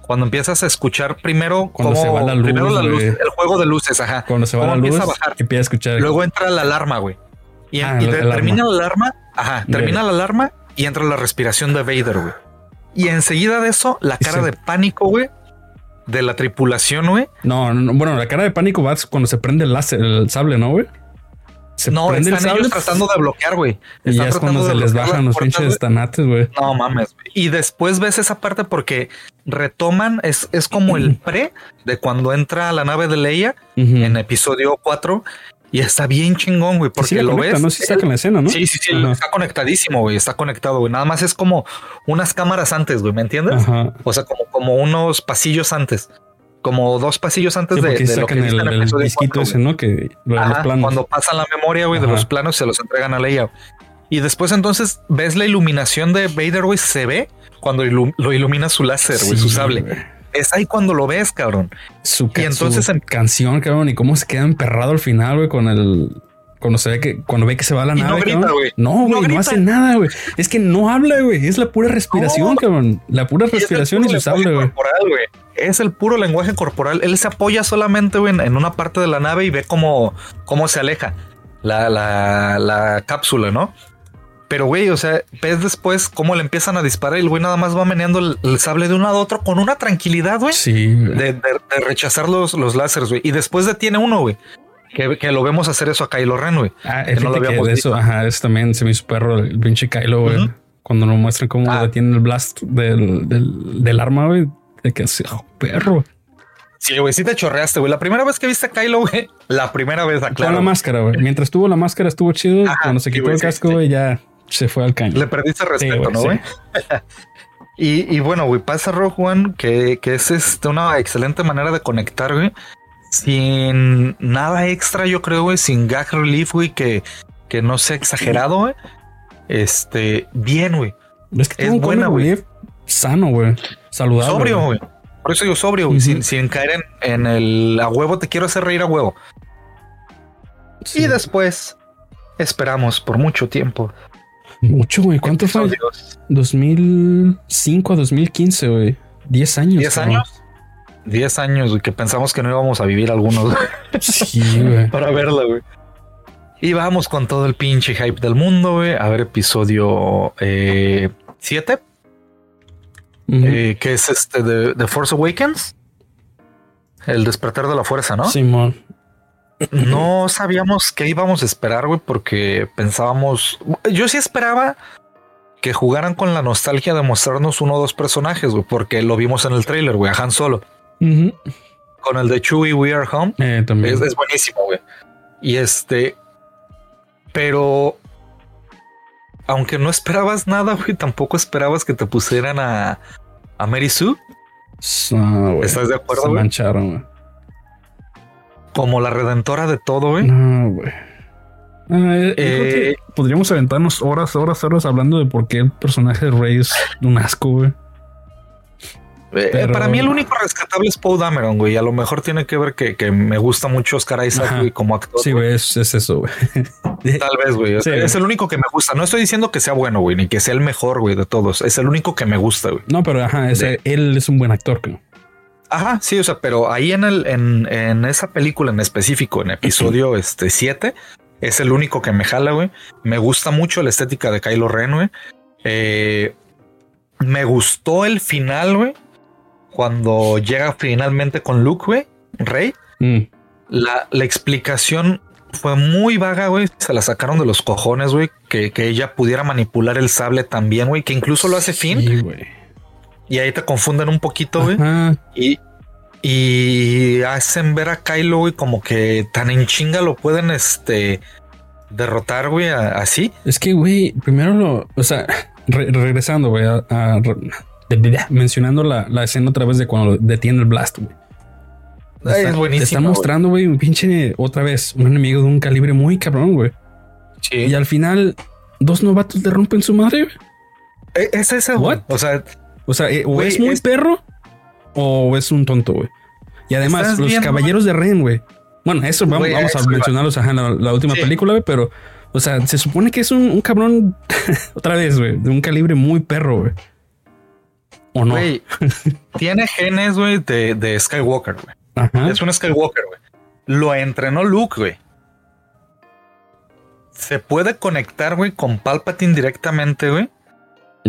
cuando empiezas a escuchar primero cómo se va la luz, primero la luz, el juego de luces, ajá. Cuando se va la luz, a bajar. empieza a escuchar. Luego entra la alarma, güey. Y, ah, termina la alarma, ajá, termina la alarma y entra la respiración de Vader, güey. Y enseguida de eso, la cara de pánico, güey, de la tripulación, güey. No, no, bueno, la cara de pánico va cuando se prende el láser, el sable, ¿no, güey? No, están ellos tratando de bloquear, güey. Y ya es cuando se les bajan los pinches tanates, güey. No mames. Y después ves esa parte porque retoman, es, es como el (clears throat) pre de cuando entra la nave de Leia en episodio 4. Y está bien chingón, güey, porque lo ves. No sé la escena, ¿no? Sí, sí, sí, está conectadísimo, güey, está conectado, güey. Nada más es como unas cámaras antes, güey, ¿me entiendes? O sea, como, como unos pasillos antes como dos pasillos antes de, de lo que el, el, el disquito ese, ¿no? Que los planos. Cuando pasan la memoria, güey, de los planos se los entregan a Leia. Y después entonces ves la iluminación de Vader, güey, se ve cuando lo ilumina su láser, güey, su sable. Es ahí cuando lo ves, cabrón. Su, y entonces en... canción, cabrón, y cómo se queda emperrado al final, güey, con el cuando se ve que cuando ve que se va la nave. No grita, güey. No, güey, no, hace nada, güey. Es que no habla, güey. Es la pura respiración, cabrón. La pura respiración y, su habla, güey. Es el puro lenguaje corporal. Él se apoya solamente, güey, en una parte de la nave y ve cómo, cómo se aleja la, la, la cápsula, ¿no? Pero, güey, o sea, ves después cómo le empiezan a disparar y el güey nada más va meneando el, sable de un lado a otro con una tranquilidad, güey. Sí. De, de, rechazar los, los láseres, güey. Y después detiene uno, güey Que, lo vemos hacer eso a Kylo Ren, güey. Ah, que no lo habíamos eso, ajá, eso también se me hizo perro el pinche Kylo, güey. Cuando nos muestran cómo ah. detiene el blast del, del, del arma, güey. De que así, oh, perro. Sí, güey, sí te chorreaste, güey. La primera vez que viste a Kylo, güey, la primera vez, aclaro. Con la máscara, güey. Mientras tuvo la máscara estuvo chido. Cuando se quitó el casco, güey, ya se fue al caño. Le perdiste respeto, ¿no, güey? (laughs) y, y, bueno, güey, pasa Rogue One, que, que es este, una excelente manera de conectar, güey. Sin nada extra, yo creo, güey, sin gag relief, güey, que, que no sea exagerado, güey. Este, bien, güey. Es que es buena, güey. Sano, güey. Saludable. Sobrio, güey. Por eso digo sobrio, güey. sin, sin, caer en, el a huevo, te quiero hacer reír a huevo. Y después esperamos por mucho tiempo. Mucho, güey. ¿Cuánto fue? 2005 a 2015, güey. 10 años. 10 años. 10 años, güey, que pensamos que no íbamos a vivir algunos. sí, (laughs) güey. Para verla, güey. Y vamos con todo el pinche hype del mundo, güey. A ver, episodio 7. Eh, eh, que es este de The Force Awakens. El despertar de la fuerza, ¿no? Simón. No sabíamos qué íbamos a esperar, güey, porque pensábamos. Yo sí esperaba que jugaran con la nostalgia de mostrarnos uno o dos personajes, güey, porque lo vimos en el trailer, güey, a Han Solo. Con el de Chewie We Are Home. Eh, también. Es, es buenísimo, güey. Y este. Pero aunque no esperabas nada, güey, tampoco esperabas que te pusieran a, a Mary Sue. ¿Estás de acuerdo? Se mancharon, güey. Como la redentora de todo, güey. No, güey. Ah, eh, eh, podríamos aventarnos horas, horas, horas hablando de por qué el personaje de Rey es un asco, güey. Eh, para mí el único rescatable es Paul Dameron, güey. A lo mejor tiene que ver que, me gusta mucho Oscar Isaac, güey, como actor. Sí, güey, es, eso, güey. (laughs) Tal vez, güey. es el único que me gusta. No estoy diciendo que sea bueno, güey, ni que sea el mejor, güey, de todos. Es el único que me gusta, güey. No, pero ajá, él es un buen actor, creo. Ajá, sí, o sea, pero ahí en el, en, en esa película en específico, en episodio (clears throat) este 7, es el único que me jala, güey. Me gusta mucho la estética de Kylo Ren, güey. Eh, me gustó el final, güey cuando llega finalmente con Luke, güey, Rey, mm. la, la, explicación fue muy vaga, güey. Se la sacaron de los cojones, güey. Que, ella pudiera manipular el sable también, güey. Que incluso lo hace fin. y ahí te confunden un poquito, güey. Y, y hacen ver a Kylo, güey, como que tan en chinga lo pueden, este, derrotar, güey, así. Es que, güey, primero lo, o sea, regresando, güey, a mencionando la, escena otra vez de cuando detiene el blast, güey. es buenísimo. Te está mostrando, güey, un pinche otra vez, un enemigo de un calibre muy cabrón, güey. Sí. Y al final, dos novatos le rompen su madre, güey. E, es ese, güey. O sea, o sea, eh, es muy perro o es un tonto, güey. Y además, los caballeros de Ren, güey. Bueno, eso vamos, a mencionarlos en la, última película, güey, pero, o sea, se supone que es un, un cabrón, (laughs) otra vez, güey, de un calibre muy perro, güey. ¿O no? tiene genes, güey, de, Skywalker, güey. Es un Skywalker, güey. Lo entrenó Luke, güey. Se puede conectar, güey, con Palpatine directamente, güey.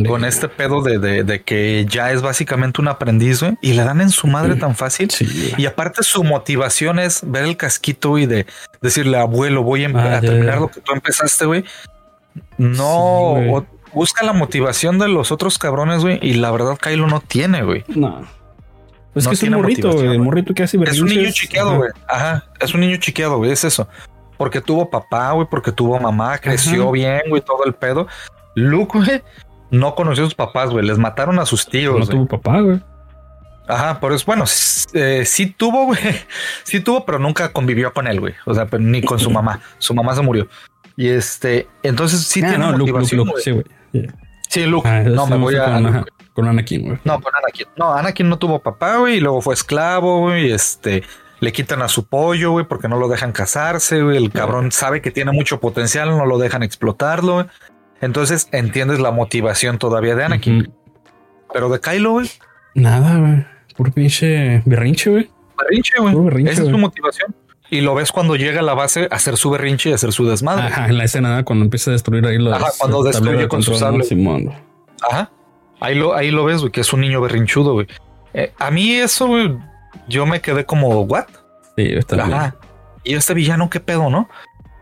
Con este pedo de, que ya es básicamente un aprendiz, güey. Y le dan en su madre tan fácil. y aparte su motivación es ver el casquito y de decirle, abuelo, voy a, ah, terminar lo que tú empezaste, güey. No, busca la motivación de los otros cabrones, güey. Y la verdad, Kylo no tiene, güey. No. Es que es un morrito, güey. morrito que hace Es un niño chiqueado, güey. Ajá. Es un niño chiqueado, güey. Es eso. Porque tuvo papá, güey. Porque tuvo mamá. Creció bien, güey. Todo el pedo. Luke, güey. No conoció a sus papás, güey. Les mataron a sus tíos. No tuvo papá, güey. Ajá, pero es bueno, eh, sí tuvo, güey, (laughs) sí tuvo, pero nunca convivió con él, güey. O sea, pues, ni con su mamá. Su mamá se murió. Y este, entonces sí ah, tiene no, motivación. Luke, Luke, sí, güey. Sí, Luke. Ah, no, me voy a. Con, Anakin, güey. No, con Anakin. No, Anakin no tuvo papá, güey, y luego fue esclavo, güey, este. Le quitan a su pollo, güey, porque no lo dejan casarse, güey. El cabrón sabe que tiene mucho potencial, no lo dejan explotarlo, güey. Entonces entiendes la motivación todavía de Anakin. Pero de Kylo, güey. Nada, güey. Puro pinche berrinche, güey. Berrinche, güey. Esa es su motivación. Y lo ves cuando llega a la base a hacer su berrinche y a hacer su desmadre. Ajá, en la escena cuando empieza a destruir ahí los. Ajá, cuando destruye con su sable. Ajá. Ahí lo, ahí lo ves, güey, que es un niño berrinchudo, güey. Eh, a mí eso, güey, yo me quedé como, ¿what? Sí, está Ajá. y este villano, qué pedo, ¿no?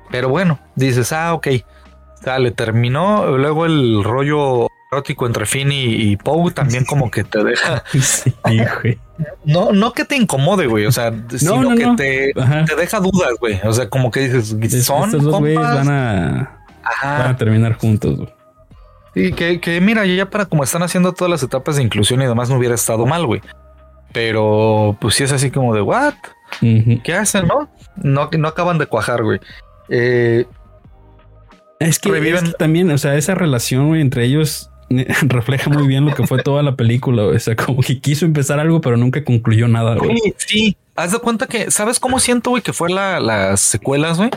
Pero bueno, dices, ah, ok, dale, terminó. Luego el rollo erótico entre Finn y, Poe también como que te deja. (laughs) No, no que te incomode, güey. O sea, sino que te, te, deja dudas, güey. O sea, como que dices, son. Estos dos güeyes van a, van a terminar juntos, güey. Y que, que mira, ya para como están haciendo todas las etapas de inclusión y demás, no hubiera estado mal, güey. Pero pues sí es así como de what? ¿Qué hacen, no? No, no acaban de cuajar, güey. Eh, es, que, reviven... también, o sea, esa relación güey, entre ellos (laughs) refleja muy bien lo que fue toda la película. O sea, como que quiso empezar algo, pero nunca concluyó nada. Güey. Sí, sí. Haz de cuenta que, ¿sabes cómo siento, güey, que fue la, las secuelas, güey?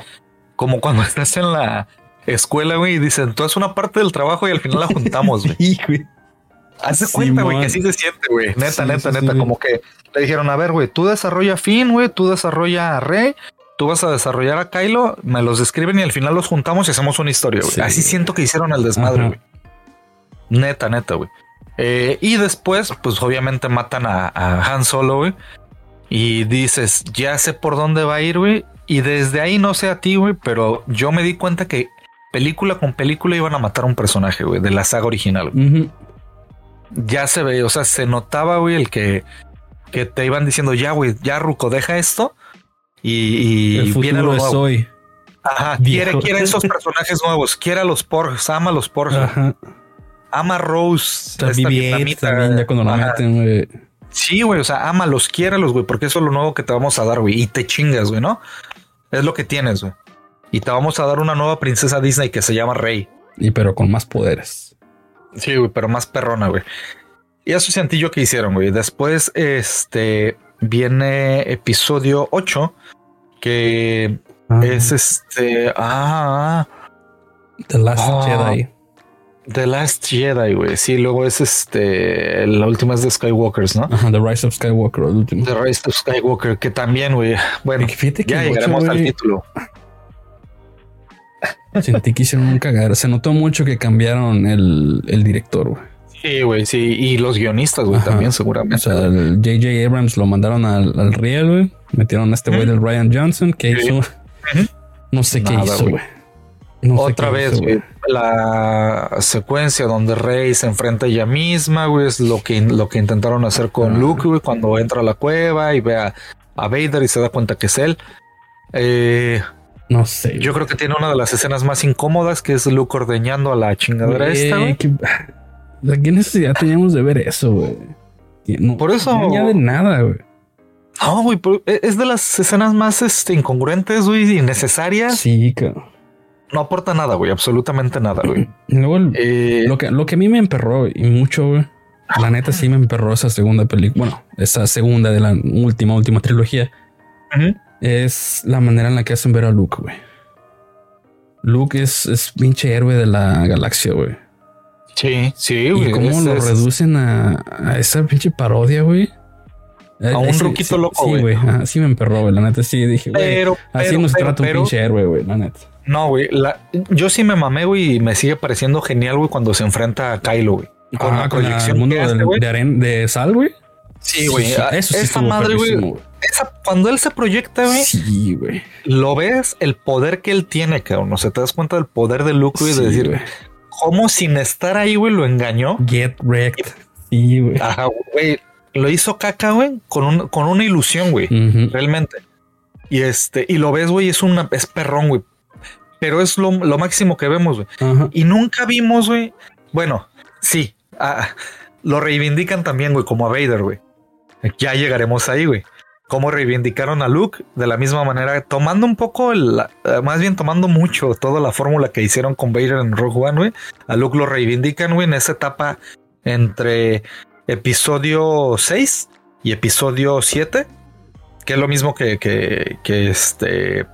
Como cuando (laughs) estás en la escuela, güey, y dicen, tú es una parte del trabajo y al final la (laughs) juntamos, güey. Haz de cuenta, güey, que así se siente, güey. Neta, neta, neta. Como que le dijeron, a ver, güey, tú desarrolla Finn, güey, tú desarrolla a Rey, tú vas a desarrollar a Kylo, me los describen y al final los juntamos y hacemos una historia, güey. Así siento que hicieron el desmadre, güey. Neta, neta, güey. Eh, y después, pues obviamente matan a, a Han Solo, güey. Y dices, ya sé por dónde va a ir, güey. Y desde ahí no sé a ti, güey, pero yo me di cuenta que película con película iban a matar a un personaje, güey, de la saga original. Ya se ve, o sea, se notaba, güey, el que, que te iban diciendo, ya, güey, ya, Ruco, deja esto. Y, el viene lo nuevo. Soy. Ajá, quiere, quiere esos personajes nuevos, quiere a los Porgs, ama a los Porgs. Ama a Rose. también ya cuando la meten, güey. Sí, güey, o sea, ama los, quiéralos, güey, porque eso es lo nuevo que te vamos a dar, güey. Y te chingas, güey, ¿no? Es lo que tienes, güey y te vamos a dar una nueva princesa Disney que se llama Rey. Y pero con más poderes. Sí, güey, pero más perrona, güey. Y eso sencillo que hicieron, güey. Después, este, viene episodio 8, que ah. es este, ah, The Last ah. Jedi. The Last Jedi, güey. Sí, luego es este, la última es de Skywalkers, ¿no? The Rise of Skywalker, el último. The Rise of Skywalker, que también, güey. Bueno, ya llegaremos al título. Sentí que hicieron un cagar. Se notó mucho que cambiaron el, el director, güey. Sí, güey, sí. Y los guionistas, güey, también seguramente. O sea, el J.J. Abrams lo mandaron al, al Riel, güey. Metieron a este güey del Ryan Johnson, que hizo... No sé qué hizo, güey. Otra vez, güey. La secuencia donde Rey se enfrenta a ella misma, güey, es lo que, lo que intentaron hacer con Luke, güey, cuando entra a la cueva y ve a, a Vader y se da cuenta que es él. Eh, no sé. Yo creo que tiene una de las escenas más incómodas que es Luke ordeñando a la chingadera esta. Güey. ¿Qué necesidad teníamos de ver eso, güey? Por eso. No añade nada, güey. No, güey, e, es de las escenas más este, incongruentes, güey, innecesarias. Sí, claro. No aporta nada, güey, absolutamente nada, güey. (clears throat) Luego, eh, lo, que, lo que a mí me emperró y mucho, güey, la neta sí me emperró esa segunda película. Bueno, esa segunda de la última, última trilogía es la manera en la que hacen ver a Luke, güey. Luke es, es pinche héroe de la galaxia, güey. Sí, sí, güey. Y cómo lo reducen a, a, esa pinche parodia, güey. A un ruquito loco, sí, güey. Así me emperró, güey. La neta sí dije, güey. Pero, así nos trata un pinche héroe, güey. La neta. No, güey. Yo sí me mamé, güey, y me sigue pareciendo genial, güey, cuando se enfrenta a Kylo, güey. Con ah, la proyección mundo de, de, sal, güey. Sí, güey. eso sí Esa madre, güey cuando él se proyecta, güey, sí, güey. Lo ves el poder que él tiene, cabrón. O sea, te das cuenta del poder de Luke, y de decir, cómo sin estar ahí, güey, lo engañó. Get wrecked. Sí, güey. Ajá, güey. Lo hizo caca, güey, con, con una ilusión, güey. Realmente. Y este, y lo ves, güey, es una, es perrón, güey. Pero es lo, máximo que vemos, güey. Y nunca vimos, güey. Bueno, sí. Ah, lo reivindican también, güey, como a Vader, güey. Ya llegaremos ahí, güey cómo reivindicaron a Luke de la misma manera, tomando un poco, el, eh, más bien tomando mucho toda la fórmula que hicieron con Vader en Rogue One, güey. A Luke lo reivindican, güey, en esa etapa entre episodio 6 y episodio 7, que es lo mismo que, que, que este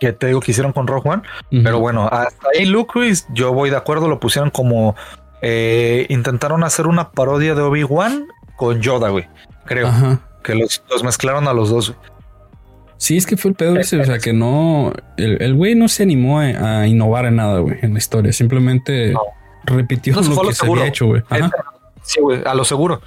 que te digo que hicieron con Rogue One. Pero bueno, hasta ahí Luke, güey, yo voy de acuerdo, lo pusieron como eh, intentaron hacer una parodia de Obi-Wan con Yoda, güey, creo. Ajá que los, mezclaron a los dos. Sí, es que fue el pedo ese, o sea, que no, el güey no se animó a, innovar en nada, güey, en la historia, simplemente repitió lo que se había hecho, güey. Sí, güey, a lo seguro.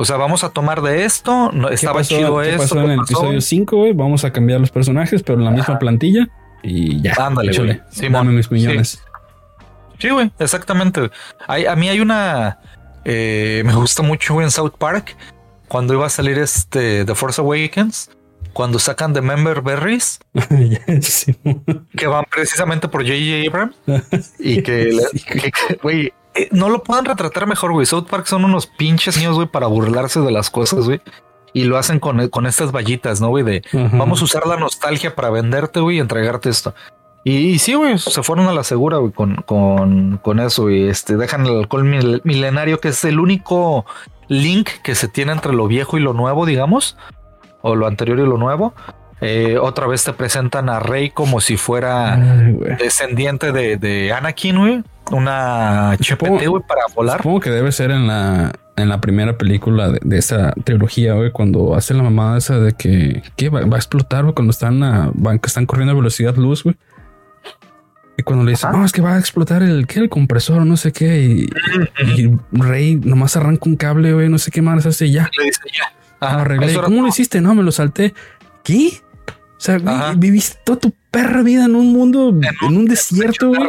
O sea, vamos a tomar de esto, no, estaba pasó, chido ¿qué esto. pasó ¿qué en el pasó? episodio 5, güey? Vamos a cambiar los personajes, pero en la misma plantilla. Y ya. Ándale, échale. Simón, Dame mis millones. Sí, güey, exactamente. Hay- a mí hay una. eh, me gusta mucho en South Park. Cuando iba a salir este The Force Awakens. Cuando sacan The Member Berries. (laughs) Sí. Que van precisamente por J.J. Abrams. (laughs) Y que, le- que- que, güey, eh, no lo pueden retratar mejor, güey. South Park son unos pinches niños, güey, para burlarse de las cosas, güey. Y lo hacen con, con estas vallitas, ¿no, güey? De vamos a usar la nostalgia para venderte, güey, y entregarte esto. Y, y sí, güey, se fueron a la segura, güey, con, con, con eso. Y este, dejan el alcohol mil- milenario, que es el único link que se tiene entre lo viejo y lo nuevo, digamos. O lo anterior y lo nuevo. Eh, otra vez te presentan a Rey como si fuera Ay, descendiente de, de Anakin, güey. Una Supongo- güey, para volar. Supongo que debe ser en la, en la primera película de, de esa trilogía, güey, cuando hace la mamada esa de que, que va, va a explotar, güey, cuando están, a, van, están corriendo a velocidad luz, güey. Y cuando le dicen, no, es que va a explotar el, ¿qué? el compresor, no sé qué. Y, y Rey nomás arranca un cable, güey, no sé qué más hace ya. Le dice ya. Ajá, arreglé. ¿Cómo lo hiciste? No, me lo salté. ¿Qué? O sea, güey, viviste toda tu perra vida en un mundo, en un, desierto, güey.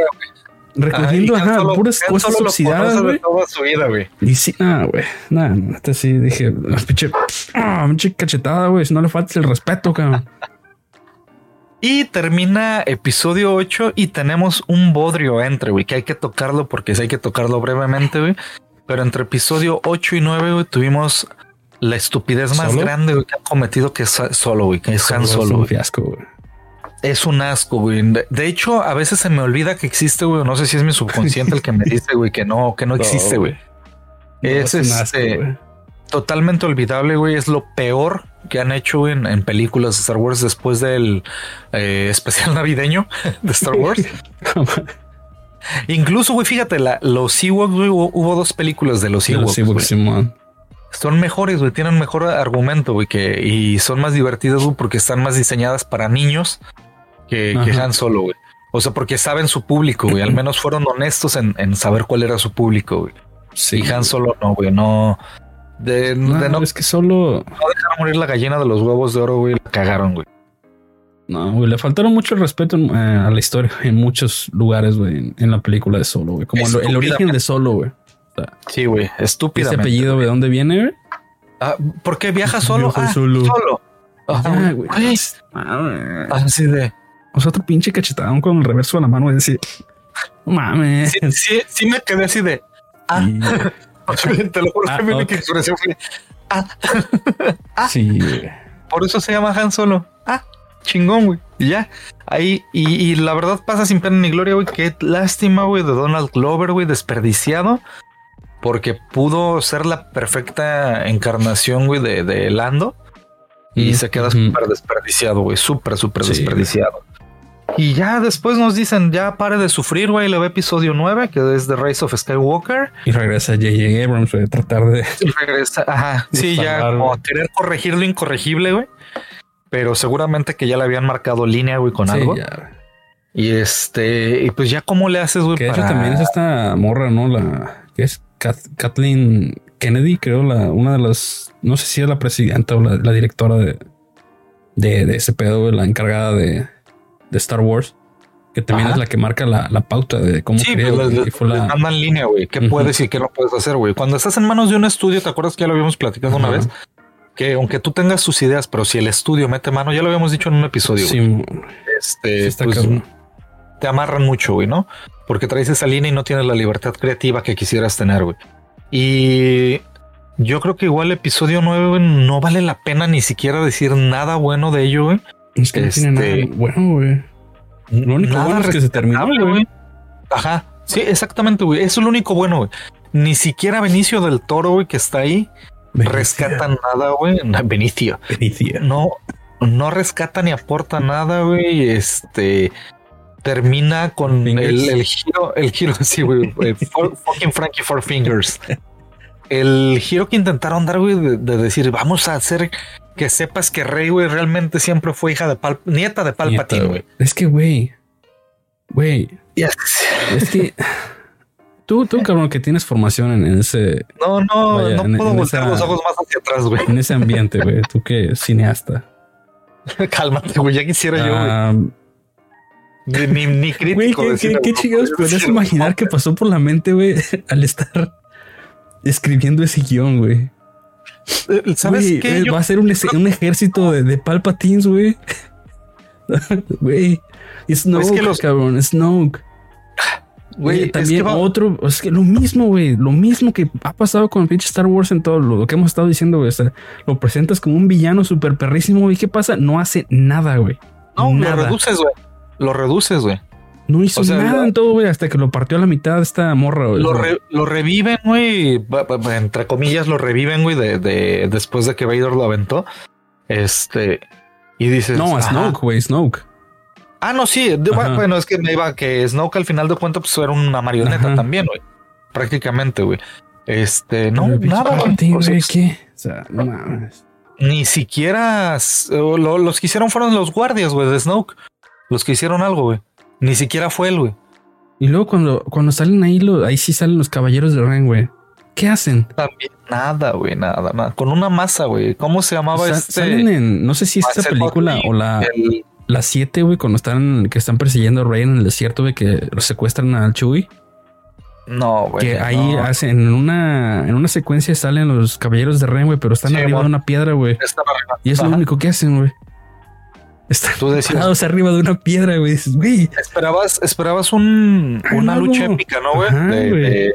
Recogiendo Ajá, Solo- puras cosas de güey. Toda su vida, güey. Y sí, nada, güey. Nada, neta sí dije, "Ah, pinche, ah, pinche cachetada, güey. Si no le falta el respeto, cabrón. (laughs) Y termina episodio 8 y tenemos un bodrio entre, güey, que hay que tocarlo porque sí hay que tocarlo brevemente, güey. Pero entre episodio 8 y 9, güey, tuvimos la estupidez más ¿Solo? grande güey, que ha cometido que es solo, güey, que es Han Es Solo. un güey. fiasco, güey. Es un asco, güey. De, hecho, a veces se me olvida que existe, güey. No sé si es mi subconsciente el que me dice, güey, que no, que no (laughs) existe, güey. No, Es, asco, este, güey. totalmente olvidable, güey. Es lo peor que han hecho en, en películas de Star Wars después del eh, especial (laughs) navideño de Star Wars. (laughs) Incluso, güey, fíjate, la, los Ewoks, güey, hubo, hubo dos películas de los Ewoks. porque Simón. Son mejores, güey, tienen mejor argumento, güey, que y son más divertidas, güey, porque están más diseñadas para niños que. Han Solo, güey. O sea, porque saben su público, güey. Al (clears throat) menos fueron honestos en, en saber cuál era su público, güey. Sí. Y Han Solo no, güey, no. De No, de no, es que solo. no dejar morir la gallina de los huevos de oro, güey, la cagaron, güey. No, güey, le faltaron mucho respeto eh, a la historia en muchos lugares, güey, en, en la película de Solo, güey. Como el, origen de Solo, güey. Sí, güey, Ese estúpidamente. apellido, ¿de dónde viene, güey? Ah, ¿Por qué viaja solo? Viaja Ah, solo. güey. Ah, Así de. O sea, otro pinche cachetadón con el reverso de la mano y decir, no mames. Sí, sí, sí me quedé así de. Ah, Sí, (laughs) te lo juro Ah, que mi ok. única expresión fue. Ah, (laughs) sí, por eso se llama Han Solo. Ah, chingón, güey. Y ya. Ahí, y, y la verdad pasa sin pena ni gloria, güey. Qué lástima, güey, de Donald Glover, güey, desperdiciado. Porque pudo ser la perfecta encarnación, güey, de, de Lando. Y Mm, se queda ujú. súper desperdiciado, güey. Súper, súper Sí, desperdiciado. Y ya después nos dicen, ya pare de sufrir, güey. Le ve episodio 9, que es The Rise of Skywalker. Y regresa J.J. Abrams, güey, a tratar de. Y regresa, ajá, De sí, ya como querer corregir lo incorregible, güey. Pero seguramente que ya le habían marcado línea, güey, con Sí, algo. ya. Y este, y pues ya cómo le haces, güey, Que de hecho para... también es esta morra, ¿no? La que es Kath- Kathleen Kennedy, creo, la, una de las, no sé si es la presidenta o la, la directora de, de, de ese pedo, güey, la encargada de, de Star Wars, que también Ajá. es la que marca la, la pauta de cómo Sí, creo, pues güey, les, que fue les la, mandan línea, güey. ¿Qué puedes y qué no puedes hacer, güey? Cuando estás en manos de un estudio, ¿te acuerdas que ya lo habíamos platicado una vez? Que aunque tú tengas sus ideas, pero si el estudio mete mano, ya lo habíamos dicho en un episodio, Sí, este, sí pues, te amarran mucho, güey, ¿no? Porque traes esa línea y no tienes la libertad creativa que quisieras tener, güey. Y yo creo que igual el episodio 9, güey, no vale la pena ni siquiera decir nada bueno de ello, güey. Es que no tiene este- nada bueno, güey. Lo único Nada bueno es que se terminó, güey. Ajá. Sí, exactamente, güey. Eso es lo único bueno, güey. Ni siquiera Benicio del Toro, güey, que está ahí, rescata nada, güey. (laughs) No, Benicio. Benicio. No, no rescata ni aporta nada, güey. Este termina con el, el giro, el giro, (laughs) sí, güey. eh, fucking Frankie Four Fingers. El giro que intentaron dar, güey, de, de decir, vamos a hacer que sepas que Rey, güey, realmente siempre fue hija de Pal nieta de Palpatine, güey. Es que, güey, güey, Y es- que Tú, tú, cabrón, que tienes formación en, ese. No, no, no puedo voltear los ojos más hacia atrás, güey. En ese ambiente, güey. Tú que cineasta. (laughs) Cálmate, güey. Ya quisiera yo, güey. Ah, ni, ni, crítico. Güey, ¿qué, qué, chingados puedes imaginar que pasó por la mente, güey, al estar escribiendo ese guion, güey? Eh, ¿Sabes qué? Va a ser un, un ejército de, de Palpatines, güey. (laughs) Güey. Snoke, es que los... cabrón. Snoke. Güey, también otro, es que lo mismo, güey, lo mismo que ha pasado con pinche Star Wars en todo lo, que hemos estado diciendo, güey. O sea, lo presentas como un villano súper perrísimo, y ¿qué pasa? No hace nada, güey. No, lo reduces, güey. Lo reduces, güey. No hizo nada en todo, güey, hasta que lo partió a la mitad esta morra, güey. Lo, reviven, güey. Entre comillas, lo reviven, güey, de, de, después de que Vader lo aventó. Este. Y dices. No, Snoke, güey, Snoke. Ah, no, sí. bueno, es que me iba que Snoke al final de cuentas pues, era una marioneta también, güey. Prácticamente, güey. Este, no, nada, güey. ¿Qué? O sea, no mames. Ni siquiera los que hicieron fueron los guardias, güey, de Snoke. Los que hicieron algo, güey. Ni siquiera fue él, güey. Y luego cuando, cuando salen ahí, ahí sí salen los caballeros de Ren, güey. ¿Qué hacen? También nada, güey, nada, nada. Con una masa, güey. ¿Cómo se llamaba este? Salen en, no sé si es esta película o la, la 7, güey, cuando están, que están persiguiendo a Rey en el desierto, güey, que secuestran al Chewie. No, güey. Que ahí hacen, en una, en una secuencia salen los caballeros de Ren, güey, pero están arriba de una piedra, güey. Y es lo único que hacen, güey. Están Tú decías, arriba de una piedra, güey. güey. Esperabas, esperabas un, una lucha épica, ¿no, güey? De, de,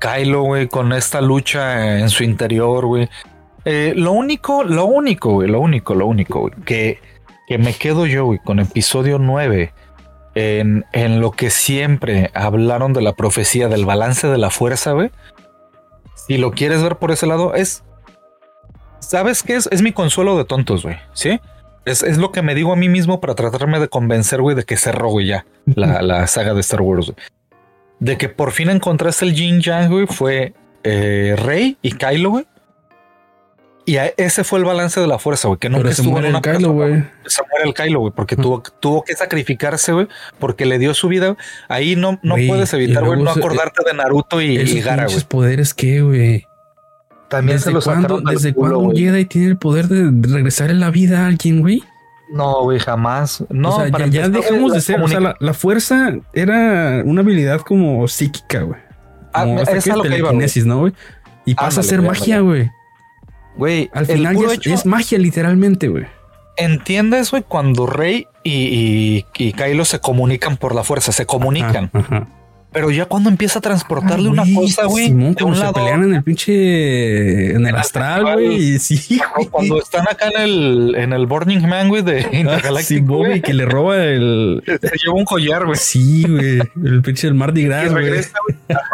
Kylo, güey, con esta lucha en su interior, güey. Eh, lo único, lo único, güey, lo único, lo único, güey, que que me quedo yo, güey, con episodio 9, en, en lo que siempre hablaron de la profecía del balance de la fuerza, güey. Si lo quieres ver por ese lado, es. ¿Sabes qué es? Es mi consuelo de tontos, güey. ¿Sí? Es, es, lo que me digo a mí mismo para tratarme de convencer, güey, de que cerró, güey, ya la, la saga de Star Wars, güey. De que por fin encontraste el Jin Yang, güey, fue eh, Rey y Kylo, güey. Y ese fue el balance de la fuerza, güey, que nunca Pero estuvo en una el Kylo, güey. Se muere el Kylo, güey, porque tuvo, tuvo que sacrificarse, güey, porque le dio su vida. Ahí no, no puedes evitar, güey, no acordarte de Naruto y, y Gara, güey. poderes qué, güey? También ¿Desde se los cuándo, ¿Desde cuándo un Jedi tiene el poder de regresar en la vida a alguien, güey? No, güey, jamás. No, o sea, ya, dejamos de ser. O sea, la, fuerza era una habilidad como psíquica, güey. Ah, que es telequinesis, ¿no, güey? Y pasa a ser magia, güey. Güey, al final es, magia, literalmente, güey. ¿Entiendes, güey? Cuando Rey y, y, Kylo se comunican por la fuerza, se comunican. Pero ya cuando empieza a transportarle una cosa, güey. Simón, cuando se pelean en el pinche. En el astral, güey. Sí, Cuando están acá en el, en el Burning Man, güey, de ah, Intergaláctico. güey, que le roba el. Se lleva un collar, güey. Sí, güey. El pinche del Mardi Gras, güey.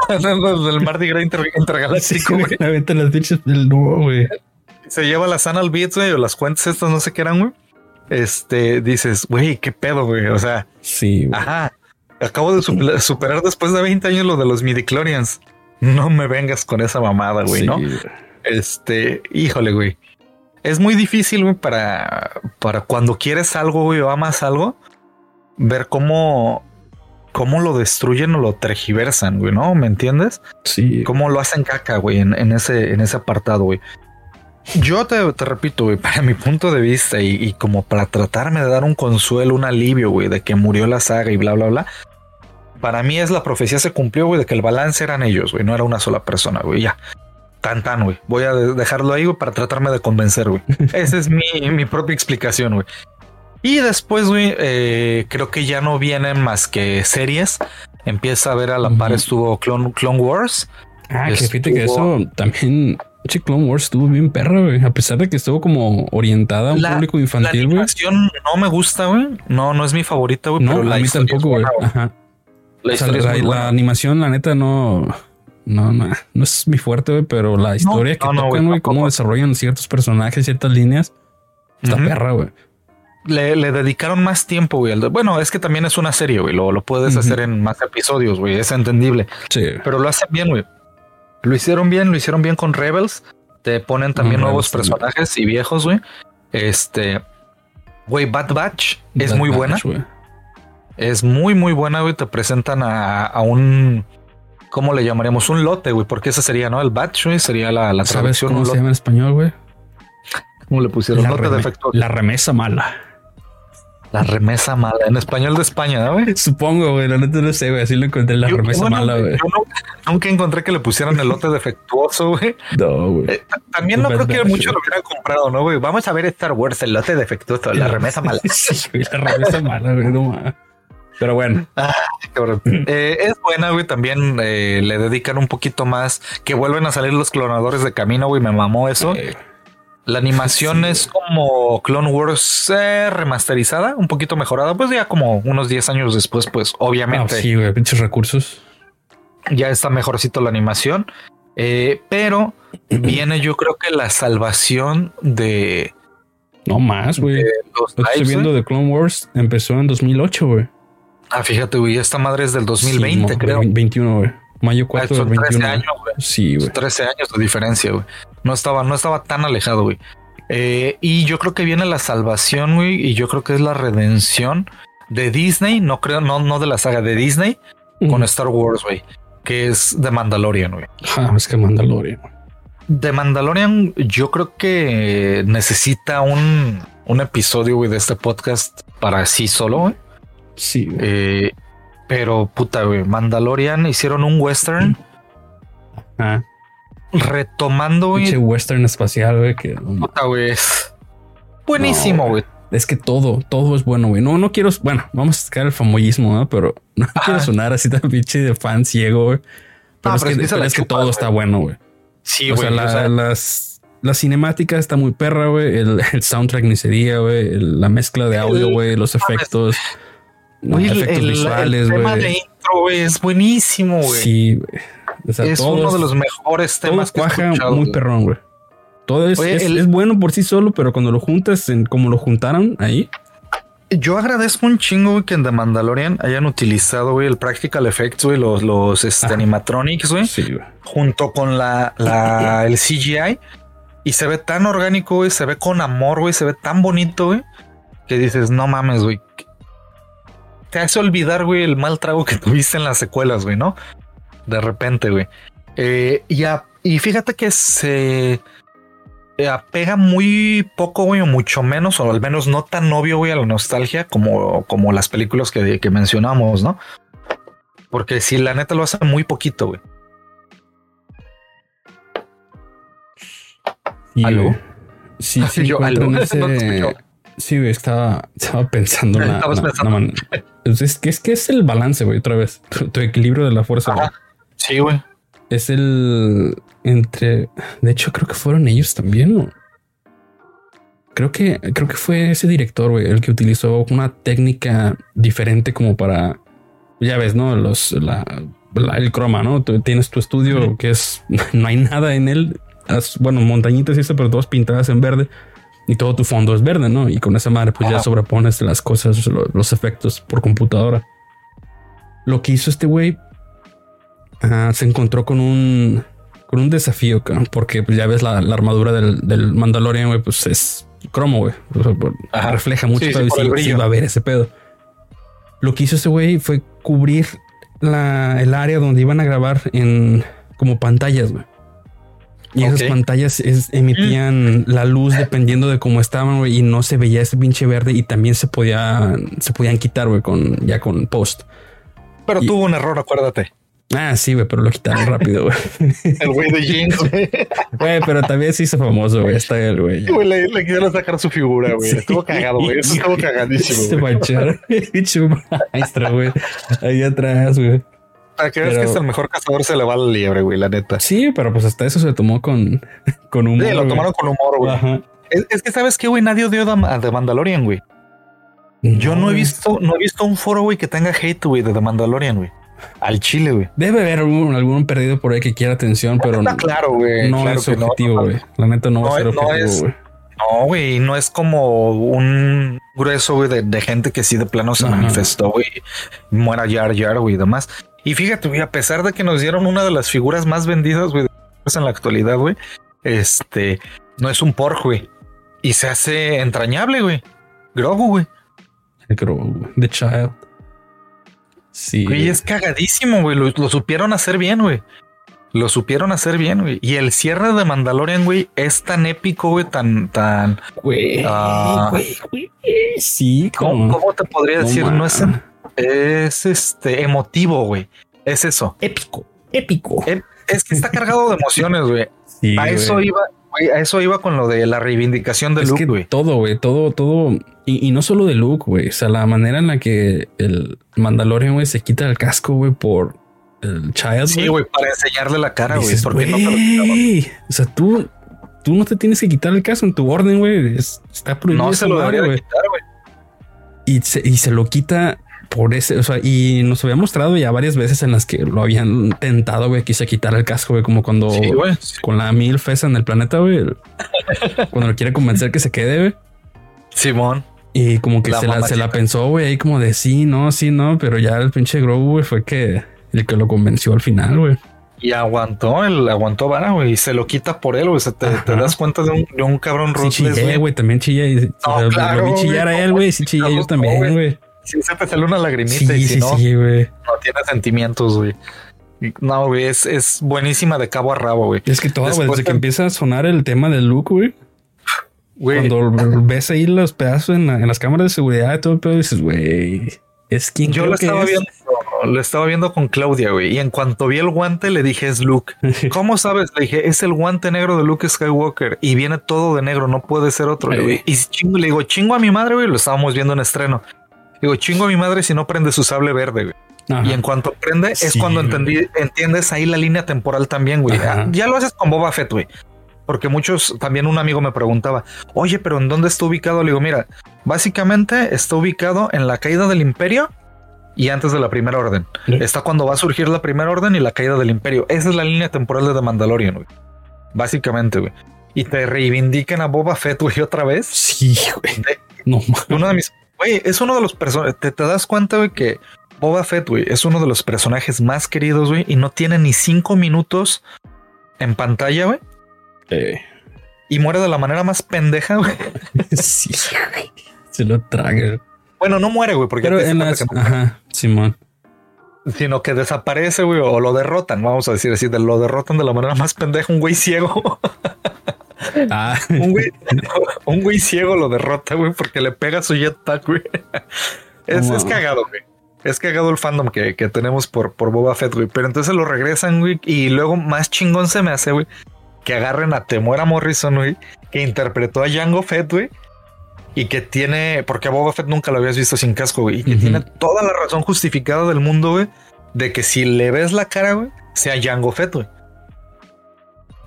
el Mardi Gras Intergaláctico, güey. Sí, las pinches del nuevo, güey se lleva las Anal Beats, güey, o las cuentas estas, no sé qué eran, güey. Este, dices, güey, qué pedo, güey. O sea, sí. Ajá. Acabo de superar después de 20 años lo de los midichlorians. No me vengas con esa mamada, güey, ¿no? Este, híjole, güey. Es muy difícil, güey, para, para cuando quieres algo, güey, o amas algo, ver cómo, cómo lo destruyen o lo tergiversan, güey, ¿no? ¿Me entiendes? Sí. Cómo lo hacen caca, güey, en, en, ese, en ese apartado, güey. Yo te, repito, güey, para mi punto de vista y, como para tratarme de dar un consuelo, un alivio, güey, de que murió la saga y bla, bla, bla. Para mí es la profecía se cumplió, güey, de que el balance eran ellos, güey, no era una sola persona, güey, ya. Tan, tan, güey. Voy a dejarlo ahí, güey, para tratarme de convencer, güey. (laughs) Esa es mi, mi propia explicación, güey. Y después, güey, eh, creo que ya no vienen más que series. Empieza a ver a la par, estuvo Clone, Clone Wars. Ah, que fíjate que eso también Che, Clone Wars estuvo bien perra, güey. A pesar de que estuvo como orientada a un público infantil, güey. La animación no me gusta, güey. No, no es mi favorita, güey. No, pero la a mí tampoco, güey. Ajá. La, historia la, animación, la neta, no, no, no, no es mi fuerte, güey. Pero la historia que tocan, güey, cómo desarrollan ciertos personajes, ciertas líneas, está perra, güey. Le, le, dedicaron más tiempo, güey. Bueno, es que también es una serie, güey. Lo, lo puedes hacer en más episodios, güey. Es entendible. Sí. Pero lo hacen bien, güey. Lo hicieron bien, lo hicieron bien con Rebels. Te ponen también nuevos personajes y viejos, güey. Este, güey, Bad Batch es muy buena. Es muy, muy buena, güey. Te presentan a, un ¿cómo le llamaríamos? Un lote, güey, porque ese sería, ¿no? El batch, güey, sería la, la ¿Sabes cómo se llama en español, güey? ¿Cómo le pusieron? La, lote reme- defectuoso. la remesa mala. La remesa mala. En español de España, ¿no, güey? Supongo, güey. La neta no sé, güey. Así lo encontré la Yo- remesa bueno, mala, güey. yo nunca encontré que le pusieran el lote defectuoso, güey. (laughs) No, güey. Eh, También no creo que verga, mucho sí. lo hubieran comprado, ¿no, güey? Vamos a ver Star Wars, el lote defectuoso, la (laughs) remesa mala. sí, güey. La remesa mala, güey. No. Pero bueno. (laughs) Cabrón. (laughs) Eh, es buena, güey. También eh, le dedican un poquito más. Que vuelven a salir los clonadores de camino, güey. Me mamó eso. La animación Sí. es como Clone Wars eh, remasterizada, un poquito mejorada. Pues ya como unos 10 años después, pues obviamente sí, güey. Pinches recursos. ya está mejorcito la animación. Eh, pero (clears throat) viene, yo creo que la salvación de No más, güey. los Lo que estoy viendo de Clone Wars empezó en 2008, güey. Ah, fíjate, güey, esta madre es del 2020, Sí, creo. 21, güey. Mayo Ah, 4 del Son 13 21. güey. años, güey. Sí, güey. 13 años de diferencia, güey. No estaba, no estaba tan alejado, güey. Eh, y yo creo que viene la salvación, güey, y yo creo que es la redención de Disney, no creo, no, no de la saga de Disney, con. Star Wars, güey, que es The Mandalorian, güey. Ah, es que Mandalorian. The Mandalorian, yo creo que necesita un, un episodio, güey, de este podcast para sí solo, güey. Sí, güey. Eh, pero puta, güey, Mandalorian hicieron un western Ah, retomando, güey. pinche western espacial, güey. Que. Puta, güey. es Buenísimo, No, güey. Es que todo, todo es bueno, güey. No, no quiero, bueno, vamos a sacar el famoyismo, ¿no? Pero (laughs) no quiero sonar así tan pinche de fan ciego, güey. Pero No, es pero que, es que pero todo güey. está bueno, güey. Sí, o güey. sea, la, o sea, las, la cinemática está muy perra, güey. El, el soundtrack ni se diga, güey. El- La mezcla de audio, El- güey. Los efectos. El, efectos el- el visuales, tema de intro, güey, es buenísimo, güey. Sí, güey. O sea, es uno de los mejores temas que he cuaja escuchado, muy perrón, güey. Todo es, Oye, es, el- es bueno por sí solo, pero cuando lo juntas en como lo juntaron ahí, Yo agradezco un chingo, güey, que en The Mandalorian hayan utilizado, güey, el Practical Effects, güey, los, los este, animatronics, güey, sí, güey. junto con la, la, el CGI. Y se ve tan orgánico, güey, se ve con amor, güey, se ve tan bonito, güey, que dices, no mames, güey. Te hace olvidar, güey, el mal trago que (laughs) tuviste en las secuelas, güey, ¿no? De repente, güey. Eh, y, a- y fíjate que se eh, apega muy poco, güey, o mucho menos, o al menos no tan obvio, güey, a la nostalgia como, como las películas que, que mencionamos, ¿no? Porque si la neta lo hace muy poquito, güey. Y, ¿Aló? Sí, sí, (laughs) Yo, ¿aló? (laughs) ese-. Sí, güey, estaba, estaba pensando (laughs) en la, Estabas la- pensando. la Es, que es que es el balance, güey, otra vez. Tu, tu equilibrio de la fuerza, güey. Sí, güey. Es el entre. De hecho, creo que fueron ellos también. ¿no? Creo que creo que fue ese director, güey, el que utilizó una técnica diferente como para. Ya ves, no los la, el croma, no Tú tienes tu estudio que es (laughs) no hay nada en él. Bueno, montañitas y eso, pero todas pintadas en verde y todo tu fondo es verde, no? Y con esa madre, pues ya Ajá. sobrepones las cosas, lo- los efectos por computadora. Lo que hizo este güey ah, se encontró con un con un desafío, cabrón, porque pues, ya ves la, la armadura del, del Mandalorian, güey, pues es cromo, güey. O sea, refleja mucho Sí, sí, brillo. sí va a ver ese pedo. Lo que hizo ese güey fue cubrir la, el área donde iban a grabar en como pantallas, güey. Y esas pantallas es- emitían la luz dependiendo de cómo estaban, güey, y no se veía ese pinche verde y también se podía, se podían quitar, güey, con ya con post. Pero Y- tuvo un error, acuérdate. Ah, sí, güey, pero lo quitaron (laughs) rápido, güey. El güey de jeans, güey. Güey, pero también se hizo famoso, güey. Está el güey. Le, le quisieron sacar su figura, güey. Sí. Estuvo cagado, güey. Eso estuvo (laughs) cagadísimo, Se mancharon. (laughs) Pinche maestro, güey. Ahí atrás, güey. Para que veas Pero- que es el mejor cazador, se le va la liebre, güey, la neta. Sí, pero pues hasta eso se tomó con, (laughs) con humor. Sí, lo güey. tomaron con humor, güey. Ajá. Es, es que sabes que, güey, nadie odió a The Mandalorian, güey. Yo no he visto, no he visto un foro, güey, que tenga hate, güey, de The Mandalorian, güey. Al chile, güey. Debe haber algún, algún perdido por ahí que quiera atención, pero Está claro, güey. no claro es no, objetivo, no, güey. La neta no, va No a ser no objetivo, güey. No, güey, no es como un grueso, güey, de, de gente que sí de plano se Ajá. manifestó, güey. Muera Jar Jar, güey, y demás. Y fíjate, güey, a pesar de que nos dieron una de las figuras más vendidas, güey, en la actualidad, güey, este, no es un pork, güey. Y se hace entrañable, güey. Grogu, güey. Güey. The Child. Sí. Güey, es cagadísimo, güey. Lo, lo supieron hacer bien, güey. Lo supieron hacer bien, güey. Y el cierre de Mandalorian, güey, es tan épico, güey, tan, tan. Güey, Ah. güey, güey. Sí, ¿Cómo, cómo te podría No decir? No es, ma. Es este emotivo, güey. Es eso. épico, épico. Eh, Es que está cargado de emociones, güey. Sí, A eso iba, güey, a eso iba con lo de la reivindicación de es Luke, que güey. todo, güey, todo, todo. Y, y no solo de Luke, güey. O sea, la manera en la que el Mandalorian, güey, se quita el casco, güey, por el Child. Sí, güey, para enseñarle la cara, güey. Porque no te lo quitaba. güey, O sea, tú, tú no te tienes que quitar el casco en tu orden, güey. Es- Está prohibido. No esa se lo madre, debería de güey. quitar, güey. Y se, y se lo quita por ese, o sea, y nos había mostrado ya varias veces en las que lo habían tentado, güey, quise quitar el casco, güey, como cuando Sí, güey. con la mil fesa en el planeta, güey, (laughs) cuando lo quiere convencer que se quede, güey. Simón. Y como que La se, la, se mamacita. la pensó, güey, ahí como de sí, no, sí, no, pero ya el pinche Grogu, güey, fue que el que lo convenció al final, güey. Y aguantó, el aguantó vara, güey. Y se lo quita por él, güey. O sea, te, das cuenta de un, de un cabrón Sí chillé, güey. también chillé. y- No, claro, lo vi chillar güey, a él, güey, sí chillé yo también, güey. Güey. Si se te sale una lagrimita Sí, y si sí, no, sí, güey. no tiene sentimientos, güey. No, güey, es, es buenísima de cabo a rabo, güey. Es que todo, güey, desde que empieza a sonar el tema de Luke, güey. Güey, Cuando ves ahí los pedazos en, la- en las cámaras de seguridad y todo el pedo, dices, güey, es quien yo lo estaba es. viendo, lo estaba viendo con Claudia, güey. Y en cuanto vi el guante, le dije, es Luke. (laughs) ¿Cómo sabes? Le dije, es el guante negro de Luke Skywalker. Y viene todo de negro, no puede ser otro. Le digo, Ey. y chingo, le digo, chingo a mi madre, güey. Lo estábamos viendo en estreno. Digo, chingo a mi madre si no prende su sable verde, güey. Ajá. Y en cuanto prende, es Sí, cuando entendí, entiendes ahí la línea temporal también, güey. Ajá. Ya lo haces con Boba Fett, güey. Porque muchos, también un amigo me preguntaba, oye, pero ¿en dónde está ubicado? Le digo, mira, básicamente está ubicado en la caída del imperio y antes de la primera orden. Sí. Está cuando va a surgir la primera orden y la caída del imperio. Esa es la línea temporal de The Mandalorian, güey. Básicamente, güey. Y te reivindican a Boba Fett, güey, otra vez. Sí, güey. No mames. uno de mis, güey, es uno de los personajes. Te, te das cuenta, güey, que Boba Fett, güey, es uno de los personajes más queridos, güey, y no tiene ni cinco minutos en pantalla, güey, Eh, y muere de la manera más pendeja, güey. (laughs) sí, güey. Se lo traga. Bueno, no muere, güey, porque Pero ya te en las. no- Ajá, Simón. sino que desaparece, güey, o lo derrotan, vamos a decir así, de lo derrotan de la manera más pendeja, un güey ciego, (laughs) Ah, (laughs) un güey, (laughs) un güey ciego lo derrota, güey, porque le pega su jetpack, güey. (laughs) Es, cagado, güey. Es cagado el fandom que, que tenemos por, por Boba Fett, güey. Pero entonces lo regresan, güey. Y luego más chingón se me hace, güey. Que agarren a Temuera Morrison, güey. Que interpretó a Jango Fett, güey. Y que tiene, porque a Boba Fett nunca lo habías visto sin casco, güey. Y que tiene toda la razón justificada del mundo, güey. De que si le ves la cara, güey, sea Jango Fett, güey.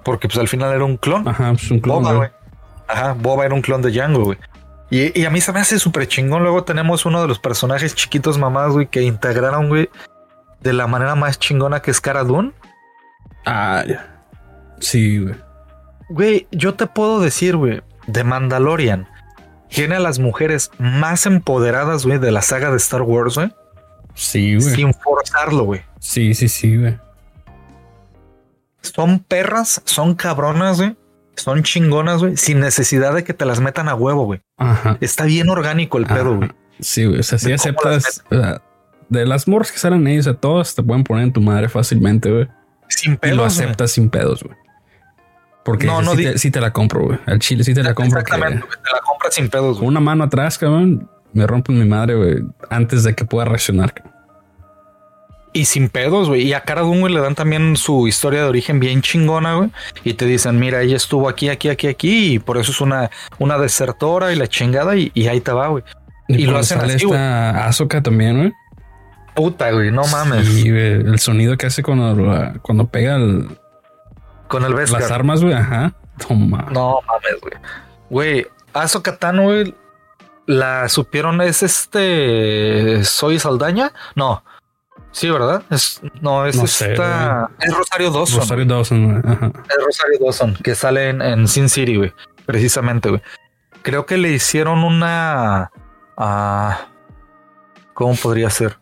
Porque pues al final era un clon. ajá, pues un clon, Boba, güey. Ajá, Boba era un clon de Django, güey. Y, y a mí se me hace súper chingón. Luego tenemos uno de los personajes chiquitos mamás, güey, que integraron, güey, de la manera más chingona que es Cara Dune. Ah, ya. Sí, güey. Güey, yo te puedo decir, güey, de Mandalorian tiene a las mujeres más empoderadas, güey, de la saga de Star Wars, güey, Sí, güey. sin forzarlo, güey. Sí, sí, sí, güey. Son perras, son cabronas, güey. Son chingonas, güey, sin necesidad de que te las metan a huevo, güey. Ajá. Está bien orgánico el pedo, Ajá. güey. Sí, güey. O sea, si las aceptas. o sea, de las morras que salen o sea, todas te pueden poner en tu madre fácilmente, güey. Sin Y pedos, lo güey. aceptas sin pedos, güey. Porque No, no sí te, sí te la compro, güey. Al chile sí te la compro. Que Exactamente, güey, te la compras sin pedos, güey. una mano atrás, cabrón, me rompen mi madre, güey, antes de que pueda reaccionar. cabrón. Y sin pedos, güey. Y a Cara Dune, güey, le dan también su historia de origen bien chingona, güey. Y te dicen, mira, ella estuvo aquí, aquí, aquí, aquí. Y por eso es una, una desertora y la chingada. Y, y ahí te va, güey. Y lo hacen sale así, esta Ahsoka también, güey. Puta, güey, no mames. Y el sonido que hace cuando, cuando pega el- Con el Beskar. las armas, güey. Ajá. Toma. No mames, güey. Güey, Ahsoka Tano, güey, la supieron, es este. ¿Soy Saldaña? No. Sí, ¿verdad? Es, no, es No sé, esta. es Rosario Dawson. Rosario Dawson. Ajá. Es Rosario Dawson, que sale en, en Sin City, güey. Precisamente, güey. Creo que le hicieron una. ah, ¿Cómo podría ser?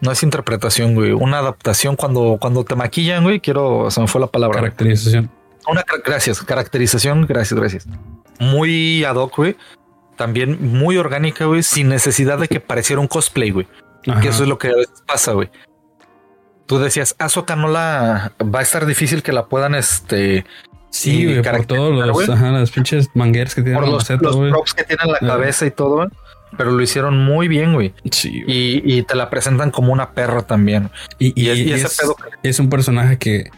No es interpretación, güey. Una adaptación cuando, cuando te maquillan, güey. Quiero. Se me fue la palabra. Caracterización. Una gracias, caracterización, gracias, gracias. Muy ad hoc, güey. También muy orgánica, güey, sin necesidad de que pareciera un cosplay, güey. Que eso es lo que a veces pasa, güey. Tú decías, Azoka no la va a estar difícil que la puedan este Sí, güey, por todos los, ajá, las pinches mangueras que tienen por los, los props que tienen la cabeza y todo, pero lo hicieron muy bien, güey. Sí. Y, y, te la presentan como una perra también. Y, y, y ese es, pedo es un personaje que,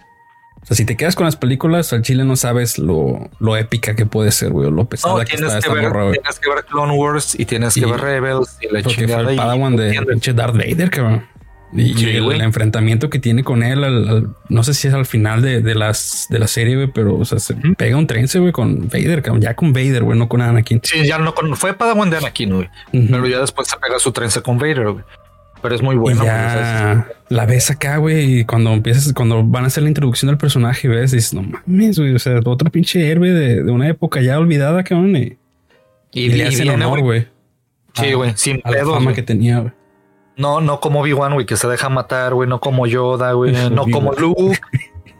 o sea, si te quedas con las películas, al chile no sabes lo, lo épica que puede ser, güey, lo pesada no, que está esta ver, morra, Tienes que ver Clone Wars y tienes que ver Rebels y la chingada. Fue el Padawan de pinche Darth Vader, cabrón. Y, el, enfrentamiento que tiene con él, al, no sé si es al final de, de las de la serie, güey, pero o sea, se pega un trense, güey, con Vader, ya con Vader, güey, no con Anakin. Sí, ya no con, fue Padawan de Anakin, güey, pero ya después se pega su trense con Vader, güey. Pero es muy bueno. ya la ves acá, güey, y cuando empiezas, cuando van a hacer la introducción del personaje, ves, dices, no mames, güey, o sea, otro pinche héroe de, de una época ya olvidada, cabrón, y, y, y le hacen honor, güey. Sí, güey, sin a la fama que tenía, güey. No, no como Obi-Wan, güey, que se deja matar, güey. No como Yoda, güey. (laughs) No como Luke.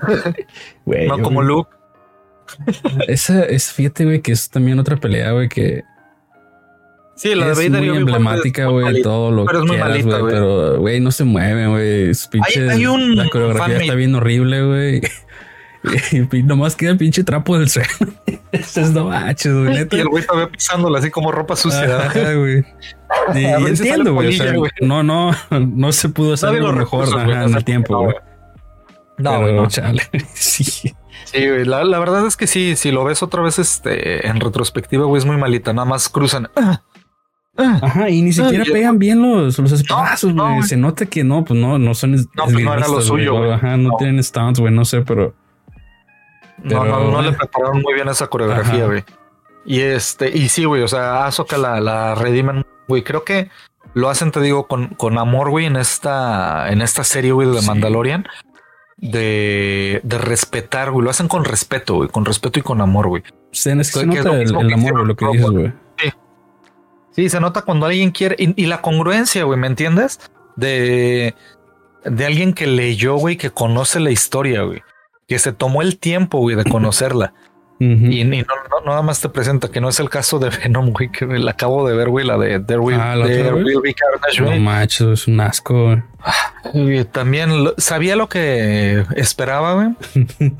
(laughs) no como Luke. Esa es, fíjate, güey, que es también otra pelea, güey, que. Sí, la de es muy emblemática, güey, todo lo pero que quieras, güey. Pero, güey, no se mueve, güey. Hay, hay un la coreografía está bien horrible, güey. (laughs) Y nomás queda el pinche trapo del suelo. (laughs) Eso es no manches, güey. Y el güey todavía pisándola así como ropa sucia. Ajá, (laughs) güey. Y, entiendo, güey. O sea, no, no, no se pudo hacer algo mejor ajá, en el tiempo, güey. No, güey. No. Chale. sí. Sí, güey. La, la, verdad es que sí, si lo ves otra vez este, en retrospectiva, güey, es muy malita. Nada más cruzan. Ajá, y ni siquiera pegan bien los, los espadazos, güey. No, Se nota que no, pues no, no son. No, pues no era lo suyo, güey. Ajá, no, tienen stunts, güey, no sé, pero. No, no, no le prepararon muy bien esa coreografía, güey. Y este, y sí, güey, o sea, Azoka la, la redimen, güey. Creo que lo hacen, te digo, con, con amor, güey, en esta, en esta serie, güey, de sí. Mandalorian. De, de respetar, güey. Lo hacen con respeto, güey. Con respeto y con amor, güey. Se, nota el, el amor, güey, lo que dices, güey. Sí. sí, se nota cuando alguien quiere. Y, y la congruencia, güey, ¿me entiendes? De, de alguien que leyó, güey, que conoce la historia, güey que se tomó el tiempo, güey, de conocerla. (laughs) Uh -huh. Y, y no, no, nada más te presenta que no es el caso de Venom, güey, que la acabo de ver, güey, la de There Will, ah, There Will Be Carnage, güey. No macho, es un asco. Güey. También lo, sabía lo que esperaba, güey. (laughs)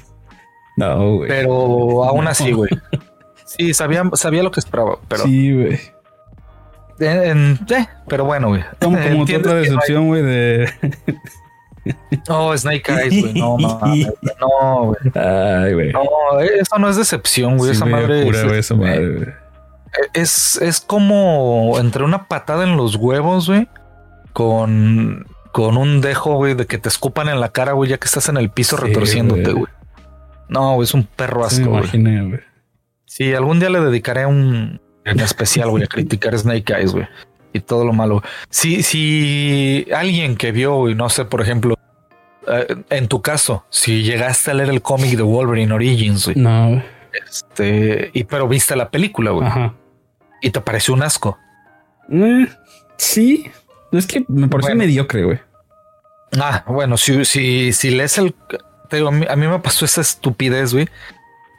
no, güey. Pero aún así, güey. Sí, sabía, sabía lo que esperaba, pero. Sí, güey. Eh, pero bueno, güey. Como, como otra decepción, güey, de. Oh, Snake Eyes, güey. No, (laughs) mames. No, güey. Ay, güey. No, eso no es decepción, güey. Sí, esa madre. Pura, es, güey, esa madre, güey. Es, es como entre una patada en los huevos, güey. Con, con un dejo, güey, de que te escupan en la cara, güey, ya que estás en el piso sí, retorciéndote, güey. No, güey, es un perro asco, güey. Imaginé, güey. Sí, algún día le dedicaré un en (laughs) especial, güey, a criticar Snake Eyes, güey y todo lo malo. Si, si alguien que vio, y no sé, por ejemplo, uh, en tu caso, si llegaste a leer el cómic de Wolverine Origins, güey, no, este, y pero viste la película, güey, y te pareció un asco. Eh, sí, es que me pareció bueno. mediocre, güey. Ah, bueno, si, si, si lees el, te digo, a mí, a mí me pasó esa estupidez, güey,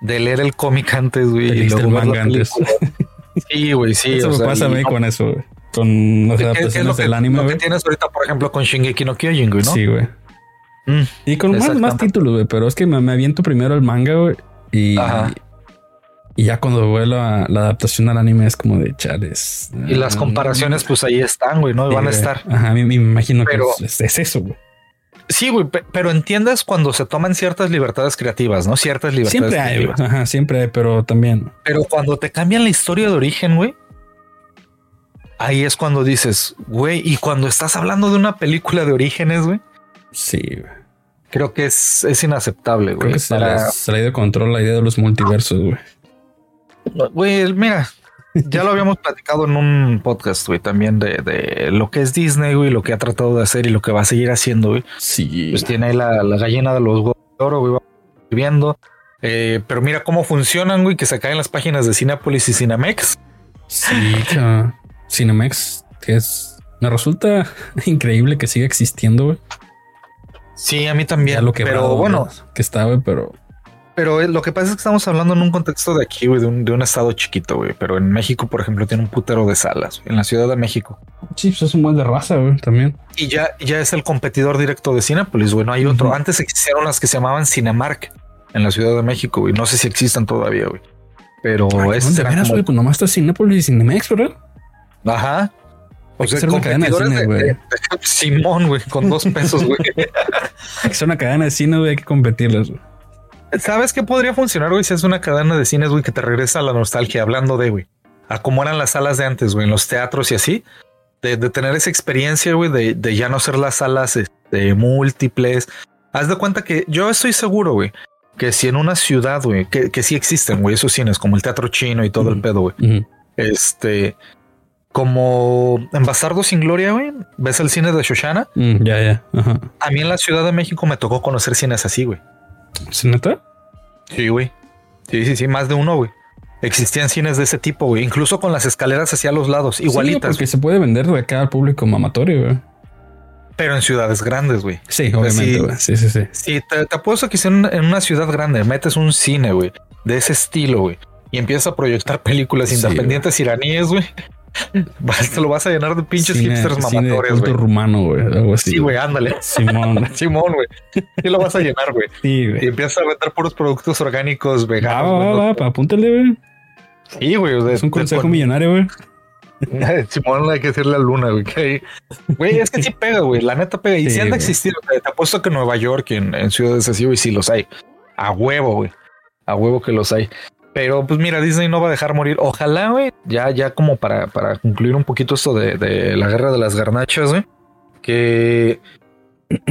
de leer el cómic antes, güey, y luego el manga antes. Sí, güey, sí. (laughs) Eso o me sea, pasa a mí no, con eso, güey con las adaptaciones del anime. Lo que tienes ahorita, por ejemplo, con Shingeki no Kyojin, güey, ¿no? Sí, güey. Mm, y con más, más títulos, güey, pero es que me, me, aviento primero el manga, güey, y, y ya cuando veo la, la, adaptación al anime es como de chales. Y las comparaciones, pues ahí están, güey, ¿no? Sí, van a estar. Ajá, a mí me imagino pero, que es, es eso, güey. Sí, güey, pero entiendes cuando se toman ciertas libertades creativas, ¿no? Ciertas libertades siempre hay, creativas. Ajá, siempre hay, pero también. Pero cuando te cambian la historia de origen, güey, ahí es cuando dices, güey, y cuando estás hablando de una película de orígenes, güey. Sí, güey. Creo que es, es inaceptable, güey. Se, para... le ha ido de control la idea de los multiversos, güey. Güey, mira, ya lo habíamos platicado en un podcast, güey, también de, de, lo que es Disney, güey, lo que ha tratado de hacer y lo que va a seguir haciendo, güey. Sí. Pues tiene ahí la, la gallina de los huevos de oro, güey, viendo. Eh, pero mira cómo funcionan, güey, que se caen las páginas de Cinepolis y Cinemex. Sí, claro. Cinemex, que es. Me resulta (laughs) increíble que siga existiendo, güey. Sí, a mí también. Ya lo que pero bueno, que está, güey, pero. Pero eh, lo que pasa es que estamos hablando en un contexto de aquí, güey, de un, de un estado chiquito, güey. Pero en México, por ejemplo, tiene un putero de salas, en la Ciudad de México. Sí, pues es un buen de raza, güey, también. Y ya, ya es el competidor directo de Cinépolis, güey. No hay otro. Antes existieron las que se llamaban Cinemark en la Ciudad de México, güey. No sé si existan todavía, güey. Pero es. De veras, güey, pues nomás está Cinépolis y Cinemex, ¿verdad? Ajá. O sea, una cadena de cine, güey. Simón, güey, con dos pesos, güey. (laughs) es una cadena de cine, güey, hay que competirlas, güey. ¿Sabes qué podría funcionar, güey? Si es una cadena de cines, güey, que te regresa a la nostalgia, hablando de, güey, a cómo eran las salas de antes, güey, en los teatros y así, de, tener esa experiencia, güey, de, ya no ser las salas este, múltiples. Haz de cuenta que yo estoy seguro, güey, que si en una ciudad, güey, que, que sí existen, güey, esos cines, como el teatro chino y todo el pedo, güey, este, como en Bastardo sin Gloria, güey, ves el cine de Shoshana. Mm, ya, ya. A mí en la Ciudad de México me tocó conocer cines así, güey. ¿Sí neta? Sí, güey. Sí, sí, sí, más de uno, güey. Existían cines de ese tipo, güey. Incluso con las escaleras hacia los lados, igualitas. Sí, porque se puede vender de acá al público mamatorio, güey. Pero en ciudades grandes, güey. Sí, obviamente, güey. Sí, sí, sí. Sí, te, te apuesto que si en, una ciudad grande metes un cine, güey, de ese estilo, güey, y empiezas a proyectar (laughs) películas independientes iraníes, güey, (laughs) te lo vas a llenar de pinches hipsters mamatorios, güey. rumano, güey. Algo así. Sí, güey, ándale. Simón. (laughs) Simón, güey. Sí lo vas a llenar, güey. Sí, güey. Y empiezas a vender puros productos orgánicos veganos. Va, va, va, apúntale, güey. Sí, güey. Es un consejo millonario, güey. (laughs) Simón, hay que decirle a Luna, güey. Güey, es que sí pega, güey. La neta pega. Y si han de existir, te apuesto que en Nueva York y en, ciudades así, güey, sí los hay. A huevo, güey. A huevo que los hay. Pero pues mira, Disney no va a dejar morir. Ojalá, güey, ya, ya como para, para concluir un poquito esto de, de la guerra de las garnachas, güey, que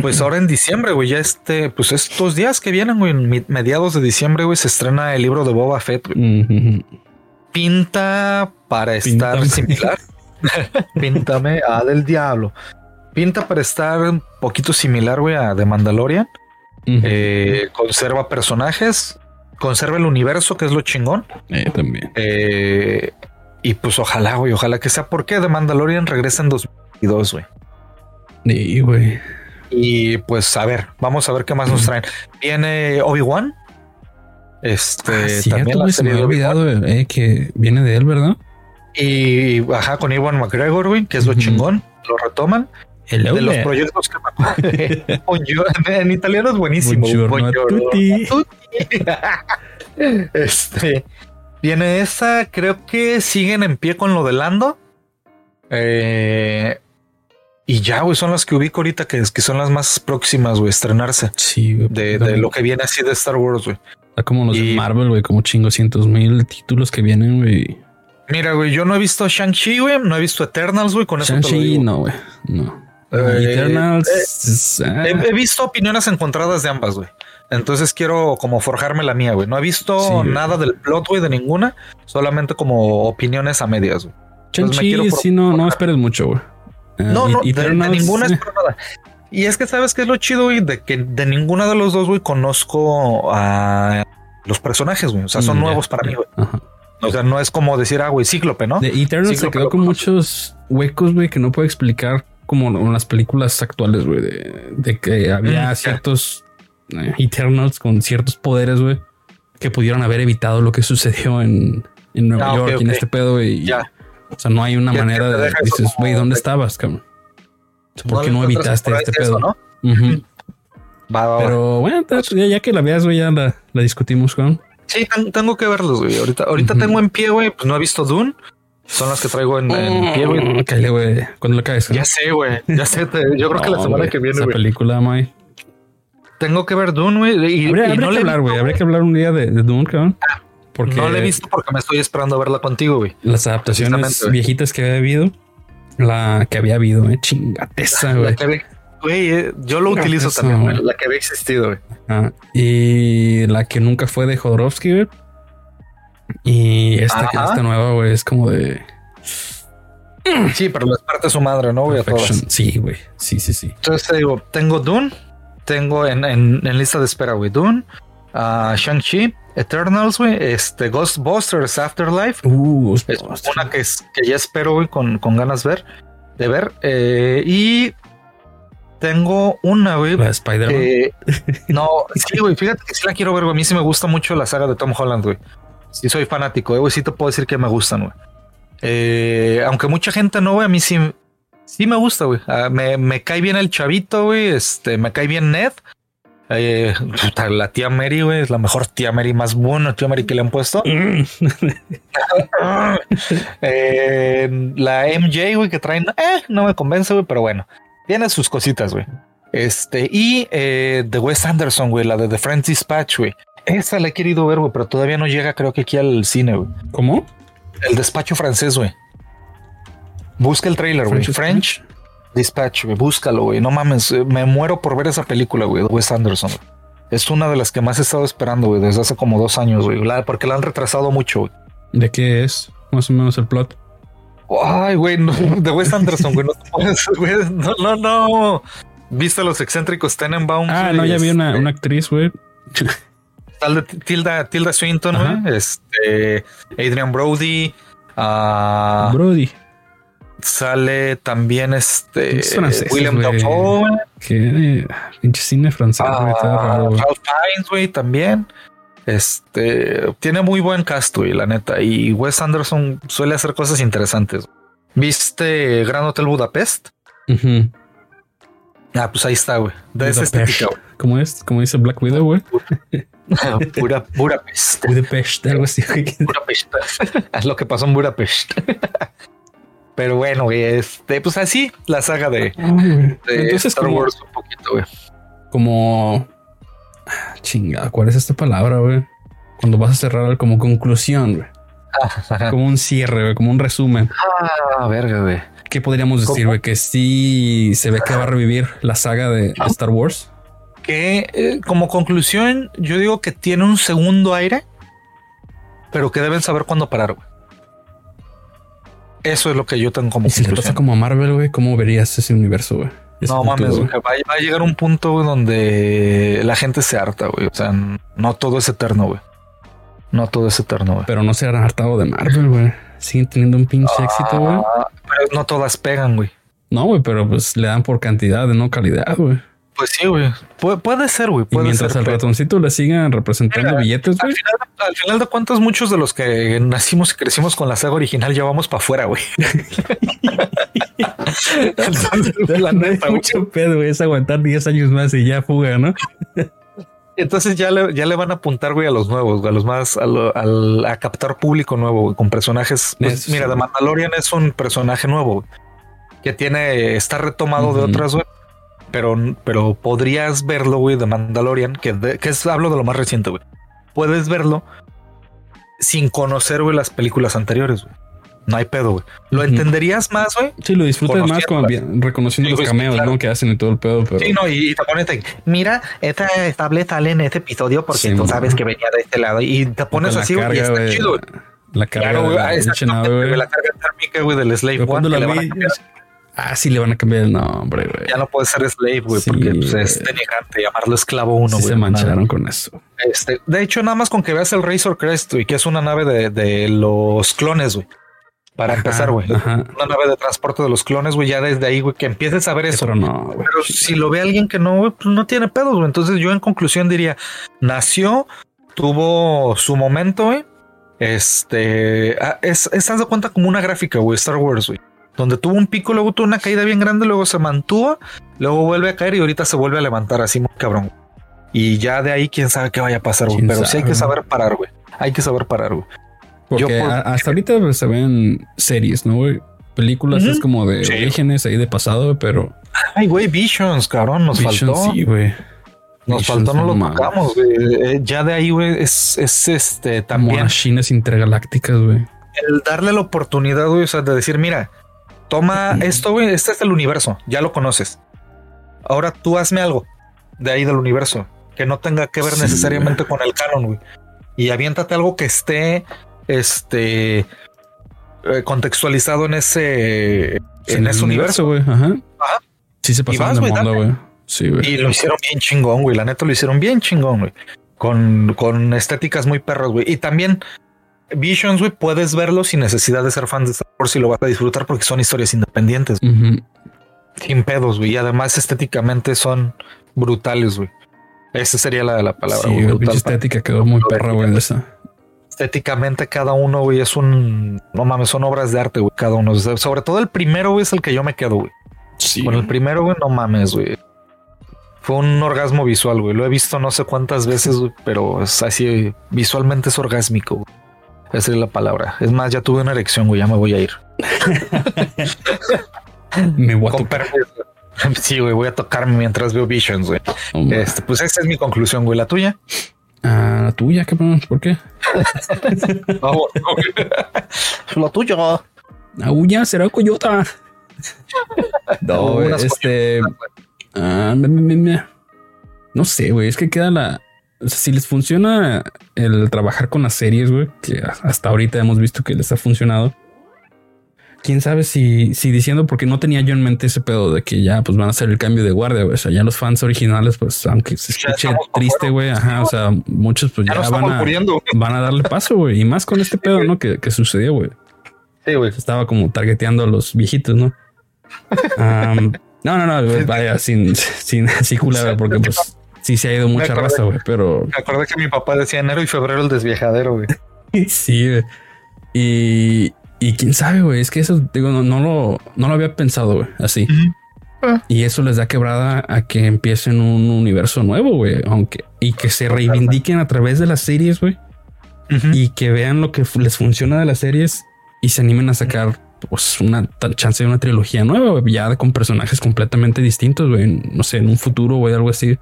pues ahora en diciembre, güey, ya este, pues estos días que vienen, güey, en mediados de diciembre, güey, se estrena el libro de Boba Fett. Pinta para estar similar. (laughs) Píntame a del diablo. Pinta para estar un poquito similar, güey, a The Mandalorian. Eh, conserva personajes, conserva el universo, que es lo chingón. Eh, también. Eh, y pues ojalá, güey, ojalá que sea porque The Mandalorian regresa en 2022, güey. Y, güey. Y pues a ver, vamos a ver qué más nos traen. Viene Obi-Wan. Este ah, también la se me había olvidado eh, que viene de él, ¿verdad? Y ajá, con Iwan McGregor, güey, que es lo chingón. Lo retoman de los proyectos que (laughs) me en, italiano es buenísimo. (laughs) este viene esa, creo que siguen en pie con lo de Lando. Eh, y ya, güey, son las que ubico ahorita que, que son las más próximas, güey, estrenarse. Sí, De, lo que viene así de Star Wars, güey. Está como los de Marvel, güey, como chingo cientos mil títulos que vienen, güey. Mira, güey, yo no he visto Shang-Chi, güey, no he visto Eternals, güey, con eso Shang-Chi, no, güey, no. Eh, Eternals. Eh, ah. he, visto opiniones encontradas de ambas, güey. Entonces quiero como forjarme la mía, güey. No he visto nada del plot, güey, de ninguna. Solamente como opiniones a medias, güey. Chanchi, sí, no, no esperes mucho, güey. no, no, de, ninguna espero nada. Y es que sabes que es lo chido, güey, de que de ninguna de los dos, güey, conozco a los personajes, güey. O sea, son mm, nuevos para mí, güey. O sea, no es como decir, ah, güey, Cíclope, ¿no? De se quedó con muchos huecos, güey, que no puedo explicar como en las películas actuales, güey, de, que había ciertos eh, Eternals con ciertos poderes, güey, que pudieron haber evitado lo que sucedió en, Nueva ah, York y en este pedo, güey. Ya. O sea, no hay una manera de dices, güey, ¿dónde estabas, cabrón? ¿Por qué no, evitaste este pedo? ¿no? Pero bueno, ya, que la veas, güey, ya la, discutimos con. Sí, tengo que verlos, güey. Ahorita, ahorita tengo en pie, güey, pues no he visto Dune. Son las que traigo en, pie, güey. Mm, güey. ¿Cuándo lo caes? Ya sé, güey. Ya sé. yo creo que la semana que viene, Esa película, May. Tengo que ver Dune, güey. Y, habría, no que hablar, güey. Habría que hablar un día de, Dune, cabrón. Ah, porque no la he visto porque me estoy esperando a verla contigo, güey. Las adaptaciones viejitas que había habido. La que había habido, eh. Chingateza, güey. Güey, eh, yo lo utilizo también, güey. La que había existido, güey. Ah, y la que nunca fue de Jodorowsky, güey. Y esta, esta nueva, güey, es como de. Sí, pero es parte de su madre, ¿no? Güey, sí, güey. Sí, sí, sí. Entonces te digo, tengo Dune, tengo en, en, lista de espera, güey, Dune, uh, Shang-Chi, Eternals, güey, este, Ghostbusters Afterlife. Uh, es una que, es, que ya espero, güey, con, con ganas ver, de ver. Eh, y tengo una, güey. La de Spider-Man. no, sí, güey. Fíjate que sí la quiero ver, güey. A mí sí me gusta mucho la saga de Tom Holland, güey. Sí, soy fanático, eh, güey. Sí te puedo decir que me gustan, güey. Eh, aunque mucha gente no, güey. A mí sí, sí me gusta, güey. Ah, me, me cae bien el chavito, güey. Este, me cae bien Ned. Eh, la tía Mary, güey, es la mejor tía Mary, más buena tía Mary que le han puesto. (laughs) Eh, la MJ, güey, que traen, eh, no me convence, güey, pero bueno, tiene sus cositas, güey. Este, y eh, de Wes Anderson, güey, la de The French Dispatch, güey. Esa la he querido ver, güey, pero todavía no llega, creo que aquí al cine, güey. ¿Cómo? El despacho francés, güey. Busca el trailer, güey. French French Dispatch, güey. Búscalo, güey. No mames, eh, me muero por ver esa película, güey, de Wes Anderson. Es una de las que más he estado esperando, güey, desde hace como dos años, güey. Porque la han retrasado mucho, güey. ¿De qué es? Más o menos el plot. Ay, güey, no, (laughs) de Wes Anderson, güey. No, te puedes, (laughs) güey, no, no, no. ¿Viste a los excéntricos Tenenbaum? Ah, no, ya vi una, Este, una actriz, güey. (laughs) Tilda, Tilda Swinton, güey. Este, Adrian Brody. ah, Brody. sale también este Es francés, William. Dafoe. Que pinche cine francés, Ah. Ralph Fiennes, güey, también. Este tiene muy buen cast, güey, la neta. Y Wes Anderson suele hacer cosas interesantes. ¿Viste Gran Hotel Budapest? Ujú. Ah, pues ahí está, güey. De esa Budapest. estética, güey. ¿Cómo es? ¿Cómo dice Black Widow, güey? (laughs) Pura, Budapest. Budapest, algo así. (laughs) Budapest. Es lo que pasó en Budapest. (laughs) Pero bueno, este, pues así la saga de, Entonces, Star como, Wars un poquito, güey. como. Ah, Chinga, ¿cuál es esta palabra, güey? Cuando vas a cerrar como conclusión, güey. Ajá. Como un cierre, güey. Como un resumen. Ah, verga, güey. ¿Qué podríamos decir, güey? Que sí se ve que va a revivir la saga de Star Wars. Que eh, como conclusión, yo digo que tiene un segundo aire, pero que deben saber cuándo parar. güey. Eso es lo que yo tengo como Y si le pasa como a Marvel, güey, ¿cómo verías ese universo, güey? No mames, güey. va, a- llegar un punto donde la gente se harta, güey. O sea, no todo es eterno, güey. No todo es eterno, güey. Pero no se han hartado de Marvel, güey. Siguen teniendo un pinche éxito, güey. Ah, pero no todas pegan, güey. No, güey, pero pues le dan por cantidad, no calidad, güey. Pues sí, güey. Puede, puede ser, güey. Y mientras ser. al pero- ratoncito le sigan representando Mira, billetes, al güey. final, al final de cuentas, muchos de los que nacimos y crecimos con la saga original ya vamos para afuera, güey. (laughs) Entonces, la neta, güey. Mucho pedo, güey. Es aguantar 10 años más y ya fuga, ¿no? Entonces ya le, ya le van a apuntar, güey, a los nuevos, güey, a los más, a, lo- al- a captar público nuevo, güey, con personajes. Pues, mira, The. Mandalorian es un personaje nuevo, güey, que tiene, está retomado de otras, güey. Pero, pero podrías verlo, güey, de Mandalorian, que, de- que es, hablo de lo más reciente, güey. Puedes verlo sin conocer, güey, las películas anteriores, güey. No hay pedo, güey. Lo entenderías más, güey. Sí, lo disfrutas más como reconociendo Sí, los cameos, claro. ¿no? Que hacen y todo el pedo, pero. Sí, no, y, y te ponen, te- mira, esta estable sale en este episodio porque Sí, tú sabes que venía de este lado y te pones así, güey, y está chido, güey. La carga Claro, de ah, la nave, carga térmica, güey, del Slave One, la vi. Ah, sí le van a cambiar el nombre, güey. Ya no puede ser Slave, güey, Sí, porque pues, es güey. denigrante llamarlo esclavo uno, Sí güey. se mancharon Nada. con eso. Este, de hecho, nada más con que veas el Razor Crest, güey, que es una nave de, de los clones, güey. Para empezar, güey. Ajá. Una nave de transporte de los clones, güey, ya desde ahí, güey, que empieces a ver eso. Pero no, güey. Pero si lo ve alguien que no, güey, pues no tiene pedos, güey. Entonces yo en conclusión diría, nació, tuvo su momento, güey. Este, ah, es, es, haz de cuenta como una gráfica, güey, Star Wars, güey. Donde tuvo un pico, luego tuvo una caída bien grande, luego se mantuvo, luego vuelve a caer y ahorita se vuelve a levantar así muy cabrón. Y ya de ahí quién sabe qué vaya a pasar, güey. ¿Quién Pero sí hay que sabe? saber parar, güey. Hay que saber parar, güey. Porque Yo por- a- hasta ahorita se ven series, ¿no, güey? Películas es como de Sí. orígenes ahí de pasado, pero Ay, güey, Visions, cabrón, nos Vision faltó. sí, güey. Nos Visions, faltó, no lo mames. tocamos, güey. Eh, ya de ahí, güey, es, es este también. Machines intergalácticas, güey. el darle la oportunidad, güey, o sea, de decir, mira, toma esto, güey, este es el universo, ya lo conoces. Ahora tú hazme algo de ahí del universo que no tenga que ver Sí, necesariamente con el canon, güey. Y aviéntate algo que esté, este, eh, contextualizado en ese, en, el ese universo. güey. Ajá. Ajá. Sí se de güey, moda, dale. güey. Sí, güey. Y lo hicieron bien chingón, güey. La neta lo hicieron bien chingón, güey. Con, con estéticas muy perros, güey. Y también Visions, güey, puedes verlo sin necesidad de ser fan de Star Wars y lo vas a disfrutar porque son historias independientes. Sin pedos, güey. Y además estéticamente son brutales, güey. Esa sería la, la palabra. Sí, güey, la estética quedó muy perra, güey, de esa. Estéticamente cada uno, güey, es un... No mames, son obras de arte, güey, cada uno. Sobre todo el primero, güey, es el que yo me quedo, güey. Sí. Con el primero, güey, no mames, güey. Fue un orgasmo visual, güey. Lo he visto no sé cuántas veces, güey, pero es así, visualmente es orgásmico, güey. Esa es la palabra. Es más, ya tuve una erección, güey, ya me voy a ir. (laughs) me voy a Con tocar. permiso. Sí, güey, voy a tocarme mientras veo Visions, güey. Oh. Este, pues esa es mi conclusión, güey. La tuya. Ah, la tuya, cabrón. ¿Por qué? (laughs) Vamos. La tuya. Aúlla, será coyota. (laughs) No, este. ah, me- me- me- no sé, güey. Es que queda la. O sea, si les funciona el trabajar con las series, güey, que hasta ahorita hemos visto que les ha funcionado. Quién sabe si, si diciendo, porque no tenía yo en mente ese pedo de que ya pues van a hacer el cambio de guardia. güey. O sea, ya los fans originales, pues aunque se escuche triste, güey, ajá. O sea, muchos pues Ya van a, muriendo. van a darle paso, güey. Y más con este pedo, ¿no? Que, que sucedió, güey Sí, güey. estaba como targeteando a los viejitos, ¿no? (laughs) Am, no, no, no, vaya, sin, (laughs) sin culera, porque pues sí se ha ido mucha acordé. raza, güey, pero Me acordé que mi papá decía enero y febrero el desviejadero, güey. (laughs) sí, güey. Y, y quién sabe, güey, es que eso, digo, no, no lo, no lo había pensado, güey, así. Y eso les da quebrada a que empiecen un universo nuevo, güey, aunque, y que se reivindiquen a través de las series, güey, y que vean lo que les funciona de las series y se animen a sacar pues una chance de una trilogía nueva, güey, ya con personajes completamente distintos, güey, no sé, en un futuro, güey, algo así,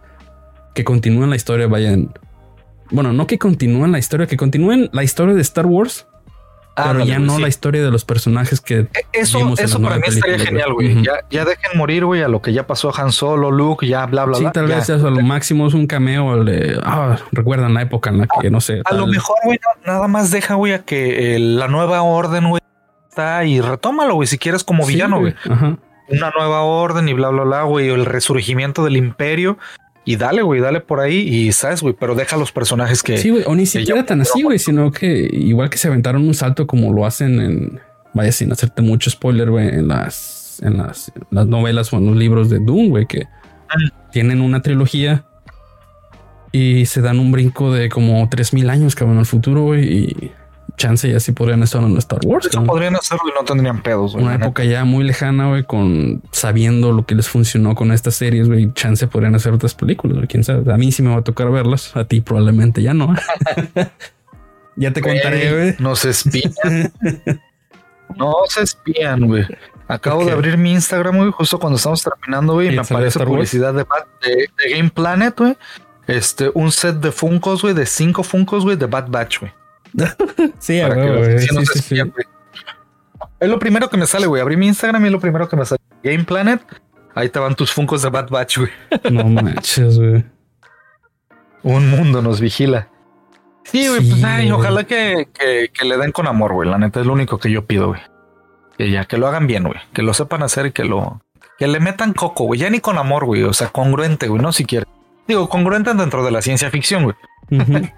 que continúen la historia, vayan, bueno, no que continúen la historia, que continúen la historia de Star Wars, pero Ándale, ya no sí. la historia de los personajes que E- Eso, vimos eso para mí estaría genial, güey. Ya, ya dejen morir, güey, a lo que ya pasó Han Solo, Luke, ya bla, bla, sí, bla. tal ya. vez eso, a lo máximo es un cameo de, ah, recuerdan la época en la que, no sé, A lo tal- mejor, güey, no- nada más deja, güey, a que eh, la nueva orden, güey, está y retómalo, güey, si quieres como Sí, villano, güey. Ajá. Una nueva orden y bla, bla, bla, güey, o el resurgimiento del imperio. Y dale, güey, dale por ahí y sabes, güey, pero deja los personajes que... Sí, güey, o ni siquiera tan así, güey, sino que igual que se aventaron un salto como lo hacen en, vaya, sin hacerte mucho spoiler, güey, en las, en las, las novelas o en los libros de Doom, güey, que tienen una trilogía y se dan un brinco de como 3000 años, cabrón, al futuro, güey, y chance y así podrían estar en Star Wars. Eso podrían hacerlo y no tendrían pedos, güey. Una época ya muy lejana, güey, con sabiendo lo que les funcionó con estas series, güey, chance podrían hacer otras películas, güey, quién sabe. A mí sí me va a tocar verlas, a ti probablemente ya no. (laughs) ya te contaré, güey. No se espían. no se espían, güey. Acabo de abrir mi Instagram, güey, justo cuando estamos terminando, güey, y ¿Y me aparece publicidad de, Bat- de, de Game Planet, güey. Este, un set de Funkos, güey, de cinco Funkos, güey, de Bad Batch, güey. (laughs) Sí, Para que güey. Sí, no sí, sí. espían, güey. Es lo primero que me sale, güey. Abrí mi Instagram y es lo primero que me sale. Game Planet. Ahí te van tus Funkos de Bad Batch, güey. (laughs) No manches, güey. Un mundo nos vigila. Sí, güey, pues ay, ojalá que, que, que le den con amor, güey. La neta es lo único que yo pido, güey. Que ya, que lo hagan bien, güey. Que lo sepan hacer y que lo. Que le metan coco, güey. Ya ni con amor, güey. O sea, congruente, güey. No si quiere. Digo, congruente dentro de la ciencia ficción, güey. (laughs)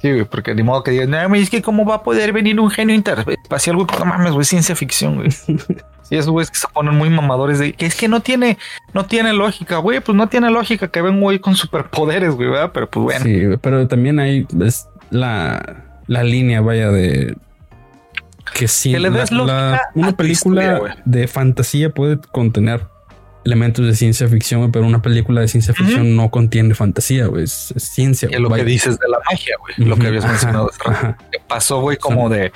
Sí, güey, porque ni modo que digan, no, es que cómo va a poder venir un genio interespacial, güey. Pues no mames, güey, ciencia ficción, güey. (laughs) Sí, esos güeyes que se ponen muy mamadores de que es que no tiene, no tiene lógica, güey. Pues no tiene lógica que ven güey con superpoderes, güey, ¿verdad? Pero pues bueno. Sí, pero también hay es la, la línea, vaya, de que sí, Que le des la- lógica la- a una película historia, de fantasía puede contener elementos de ciencia ficción, pero una película de ciencia ficción no contiene fantasía, güey, es, es ciencia. Y es lo vaya. que dices de la magia, güey. Lo que habías mencionado ajá. Que pasó, güey, como de,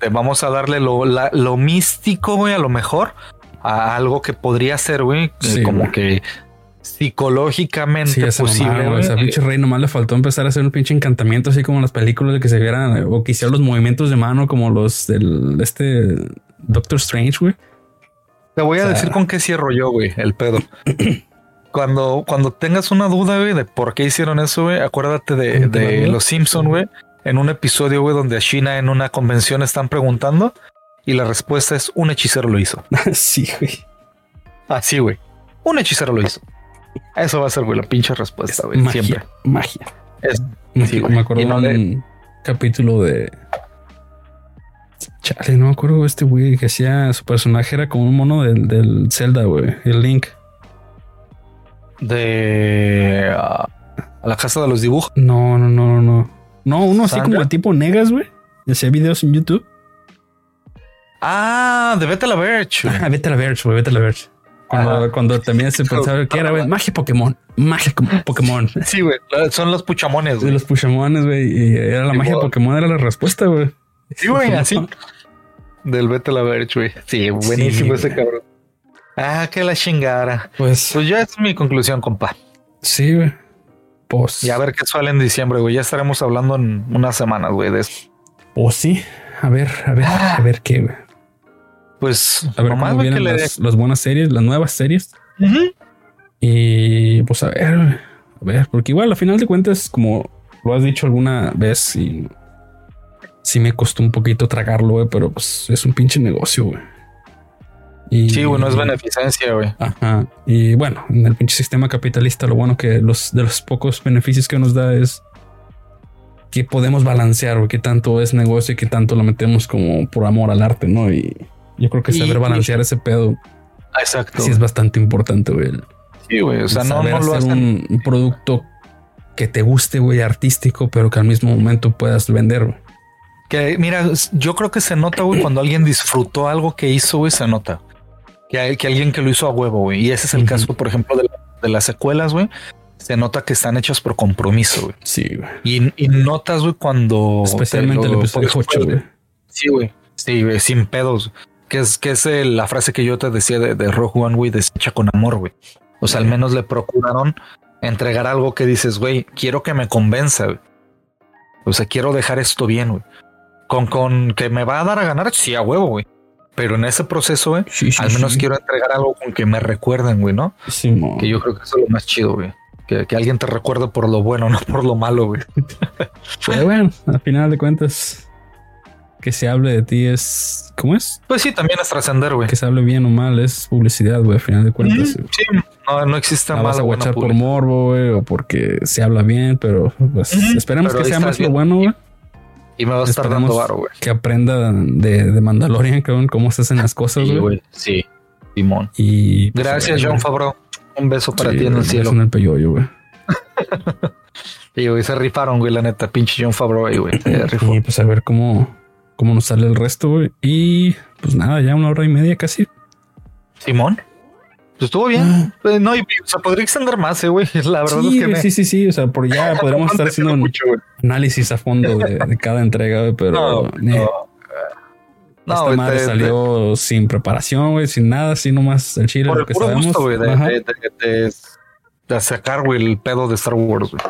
de vamos a darle lo, la- lo místico, güey, a lo mejor a algo que podría ser, güey, eh, Sí, como güey. que psicológicamente Sí, esa posible, sea, pinche rey nomás le faltó empezar a hacer un pinche encantamiento así como en las películas de que se vieran o que los movimientos de mano como los del este Doctor Strange, güey. Te voy a O sea- decir con qué cierro yo, güey, el pedo. (clears throat) Cuando, cuando tengas una duda, güey, de por qué hicieron eso, güey, acuérdate de, ¿Cómo te de? Los Simpson, güey, en un episodio, güey, donde a China en una convención están preguntando y la respuesta es un hechicero lo hizo. (laughs) sí, güey. Así, güey. Un hechicero lo hizo. Eso va a ser, güey, la pinche respuesta, güey. magia, Siempre. magia. Es, Me, Sí, güey. me acuerdo Y no de le- un capítulo de Chale, no me acuerdo este güey que hacía su personaje era como un mono del, del Zelda, güey, el Link. De ah, a la casa de los dibujos. No, no, no, no, no. No, uno así como el tipo Negas, güey. Hacía videos en YouTube. Ah, de Vete a la Verge. Ah, vete a la Verge, güey, vete a la Verge. Cuando, cuando también se pensaba que era, güey, magia Pokémon, magia Pokémon. Sí, güey, son los puchamones, De güey. los puchamones, güey. Y era la Sí, magia. Pokémon, era la respuesta, güey. Sí, güey, (laughs) así. Del Vete a la Verge, güey. Sí, buenísimo Sí, ese güey. cabrón. Ah, que la chingara. Pues Pues ya es mi conclusión, compa. sí, güey. Pues, Y a ver qué sale en diciembre, güey. Ya estaremos hablando en unas semanas, güey, de eso. pues sí. A ver, a ver, a ver qué, güey. Pues A ver nomás, cómo vienen le las, las buenas series, las nuevas series. Ujú. Y pues a ver, güey. a ver, porque igual a final de cuentas, como lo has dicho alguna vez, y sí me costó un poquito tragarlo, güey, pero pues es un pinche negocio, güey. Y, Sí, güey, no es beneficencia, güey. Ajá. Y bueno, en el pinche sistema capitalista, lo bueno que los de los pocos beneficios que nos da es que podemos balancear, güey, qué tanto es negocio y qué tanto lo metemos como por amor al arte, ¿no? Y yo creo que Y- saber balancear ese pedo Exacto. sí es bastante importante, güey. Sí, güey. O sea, no, saber no lo hacer hacen. un, un producto que te guste, güey, artístico, pero que al mismo momento puedas vender, güey. Que mira, yo creo que se nota, güey, cuando alguien disfrutó algo que hizo, güey, se nota. Que, hay- que alguien que lo hizo a huevo, güey. Y ese es el caso, por ejemplo, de, la- de las secuelas, güey. Se nota que están hechas por compromiso, güey. Sí, güey. Y, y notas, güey, cuando. Especialmente te el lo- episodio por 8, güey. Sí, güey. Sí, güey, sin pedos. Que es, que es eh, la frase que yo te decía de, de Rogue One, güey, deshecha con amor, güey. O sea, al menos le procuraron entregar algo que dices, güey, quiero que me convenza, güey. O sea, quiero dejar esto bien, güey. Con, con que me va a dar a ganar, sí, a huevo, güey. Pero en ese proceso, güey, Sí, sí, al menos sí. quiero entregar algo con que me recuerden, güey, ¿no? Simón. Que yo creo que eso es lo más chido, güey. Que, que alguien te recuerde por lo bueno, (laughs) no por lo malo, güey. Pero bueno, al final de cuentas, que se hable de ti es. ¿Cómo es? Pues sí, también es trascender, güey. Que se hable bien o mal es publicidad, güey. Al final de cuentas, Sí, no, no existe la vas a guachar por morbo, güey, o porque se habla bien, pero pues esperemos pero que sea más lo bueno, güey. Y me va a estar dando varo, güey. Que aprenda de, de Mandalorian, cabrón, cómo se hacen las cosas, Sí, güey. Sí, Simón. Y pues, Gracias, John. Favreau. Un beso para Sí, ti en el cielo. En el peyoyo, güey. (laughs) Y güey, se rifaron, güey, la neta. Pinche John Favreau ahí, güey. Y pues a ver cómo, cómo nos sale el resto, güey. Y pues nada, ya una hora y media casi. Simón. Pues estuvo bien. Eh, No, y se podría extender más, eh, güey. (laughs) La verdad Sí, es que me... sí, sí, sí. O sea, por ya (laughs) podremos estar haciendo un mucho, güey. análisis a fondo de, de cada entrega, güey, pero No, eh, no. No, esta madre te- salió sin preparación, güey, sin nada, así nomás el chile, por lo el que puro sabemos. gusto, güey, de, de, de- de- de sacar, güey, el pedo de Star Wars, güey.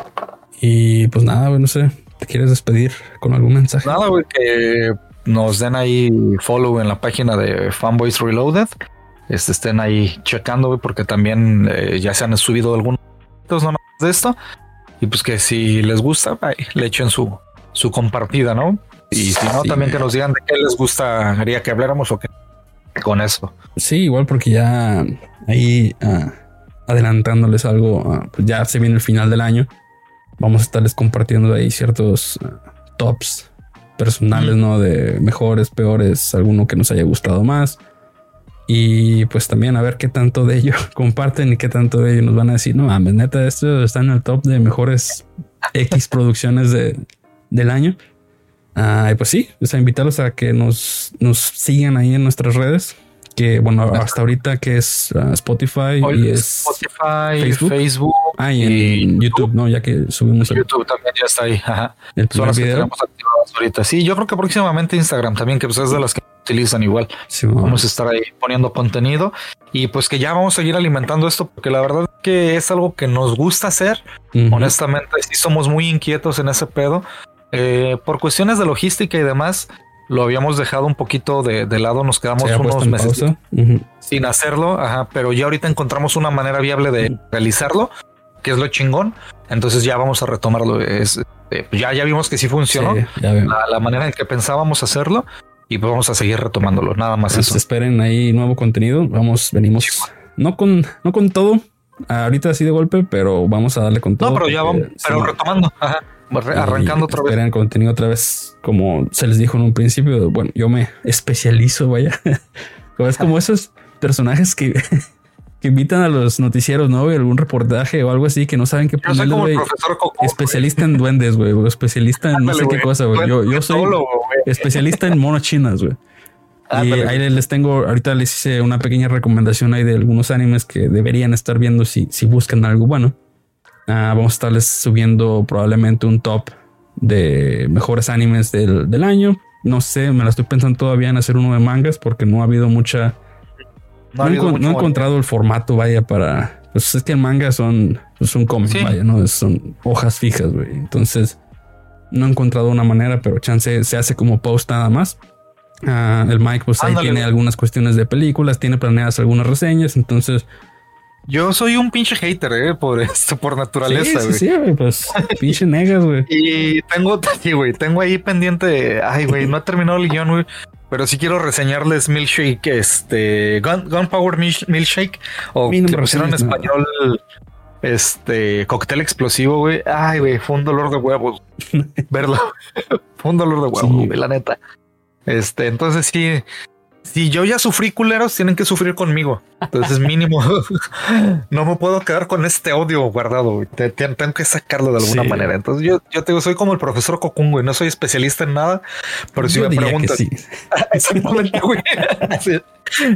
Y pues nada, güey, no sé, ¿te quieres despedir con algún mensaje? Nada, güey, que nos den ahí follow en la página de Fanboys Reloaded. Este, estén ahí checando, güey, porque también eh, ya se han subido algunos nomás de esto. Y pues que si les gusta, le echen su, su compartida, ¿no? Y si no, Sí, también que nos digan de qué les gustaría que habláramos o qué. Con eso. Sí, igual porque ya ahí ah, adelantándoles algo, ah, pues ya se viene el final del año. Vamos a estarles compartiendo ahí ciertos ah, tops personales. ¿no? De mejores, peores, alguno que nos haya gustado más. Y pues también a ver qué tanto de ello (laughs) comparten y qué tanto de ello nos van a decir, no mames, neta, esto está en el top de mejores X (laughs) producciones de, del año. Ah, y pues sí, o sea, invitarlos a que nos, nos sigan ahí en nuestras redes. Que bueno, hasta ahorita que es ah, Spotify y Hoy es. Spotify, Facebook. Facebook, Ah, y en y YouTube, no, ya que subimos el, YouTube también ya está ahí. Ajá. el Son las que video. tenemos activadas ahorita. Sí, yo creo que próximamente Instagram también, que pues es de las que utilizan igual. Sí. Vamos a estar ahí poniendo contenido y pues que ya vamos a seguir alimentando esto porque la verdad que es algo que nos gusta hacer. Ujú. Honestamente, sí somos muy inquietos en ese pedo. Eh, por cuestiones de logística y demás, lo habíamos dejado un poquito de, de lado. Nos quedamos unos meses pausa. Ujú. sin hacerlo, ajá, pero ya ahorita encontramos una manera viable de realizarlo, que es lo chingón. Entonces ya vamos a retomarlo. Es, eh, ya, ya vimos que sí funcionó Sí, la, la manera en que pensábamos hacerlo y pues vamos a seguir retomándolo. Nada más Pues eso. esperen ahí nuevo contenido. Vamos, venimos no con, no con todo ahorita así de golpe, pero vamos a darle con todo. No, pero ya vamos, sí, pero retomando. Ajá. arrancando otra vez. Esperan contenido otra vez, como se les dijo en un principio. Bueno, yo me especializo, vaya. (laughs) es como esos personajes que, que invitan a los noticieros, ¿no? Algún reportaje o algo así que no saben qué güey. Especialista en duendes, güey. Especialista en no sé qué cosa, güey. Yo, yo soy especialista en monos chinas, güey. y ahí les tengo, ahorita les hice una pequeña recomendación ahí de algunos animes que deberían estar viendo si, si buscan algo bueno. Ah, vamos a estarles subiendo probablemente un top de mejores animes del, del, año. No sé, me la estoy pensando todavía en hacer uno de mangas porque no ha habido mucha. No, he encontrado el formato, vaya, para. Pues es que el manga son, pues son cómics, vaya, no son hojas fijas, güey. Entonces, no he encontrado una manera, pero chance se hace como post nada más. Ah, el Mike, pues ahí tiene algunas cuestiones de películas, tiene planeadas algunas reseñas, entonces yo soy un pinche hater, eh, por esto, por naturaleza, güey. Sí, sí, güey, pues (laughs) pinche negas, güey. y tengo, (laughs) sí, güey, tengo ahí pendiente, ay, güey, no he terminado el guion, güey. Pero sí quiero reseñarles Milkshake, este, Gunpowder Milkshake, o que pusieron en español, este, cóctel explosivo, güey. Ay, güey, fue un dolor de huevos (laughs) verlo. fue un dolor de huevos, güey, la neta. Este, entonces sí, si yo ya sufrí culeros, tienen que sufrir conmigo. Entonces, mínimo, (laughs) no me puedo quedar con este odio guardado. tengo que sacarlo de alguna manera. Entonces, yo, yo te soy como el profesor Cocún, güey. No soy especialista en nada, pero si me preguntas, (laughs) sí.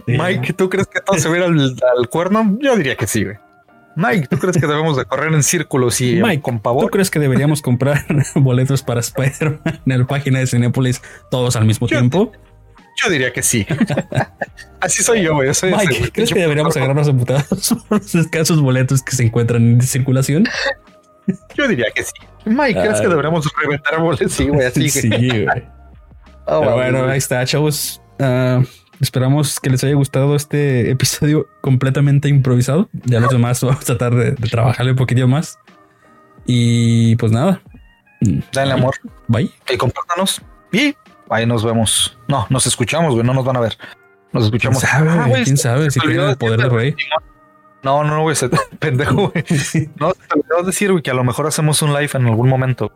Mike, ¿tú crees que todo se va al, al, cuerno? Yo diría que sí, güey. Mike, ¿tú crees que debemos de correr en círculos y Mike, con pavor? ¿Tú crees que deberíamos comprar (laughs) boletos para Spider-Man en la página de Cinepolis todos al mismo tiempo? Yo diría que sí. (laughs) Así soy yo, güey. Mike, ¿crees que deberíamos agarrarnos a putados por los escasos boletos que se encuentran en circulación? Yo diría que sí. Mike, ¿crees que deberíamos reventar boletos? Sí, güey, así. (laughs) Sí, güey. Oh, Pero bueno, ahí está, chavos. Uh, esperamos que les haya gustado este episodio completamente improvisado. Ya los demás vamos a tratar de, de trabajarle un poquito más. Y pues nada. Dale amor. Bye. Y compártanos. Y ahí nos vemos. No, nos escuchamos, güey, no nos van a ver. Nos escuchamos. ¿Quién sabe? Ah, ¿Quién sabe si tiene el poder del rey? No, no, güey, se (laughs) pendejo, güey. (laughs) No, te olvidó decir, güey, que a lo mejor hacemos un live en algún momento.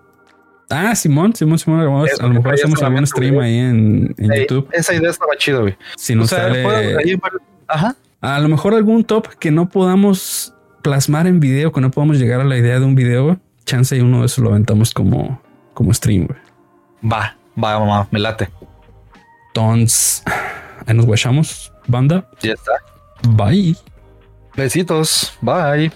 Ah, Simón, Simón, Simón, a lo mejor hacemos algún stream ahí en, en YouTube. Esa idea estaba chido, güey. Si nos sale... Ajá. A lo mejor algún top que no podamos plasmar en video, que no podamos llegar a la idea de un video, chance y uno de esos lo aventamos como, como stream, güey. Va, Va, mamá, me late. Entonces, ahí nos guachamos, banda. Ya está. Bye. Besitos. Bye.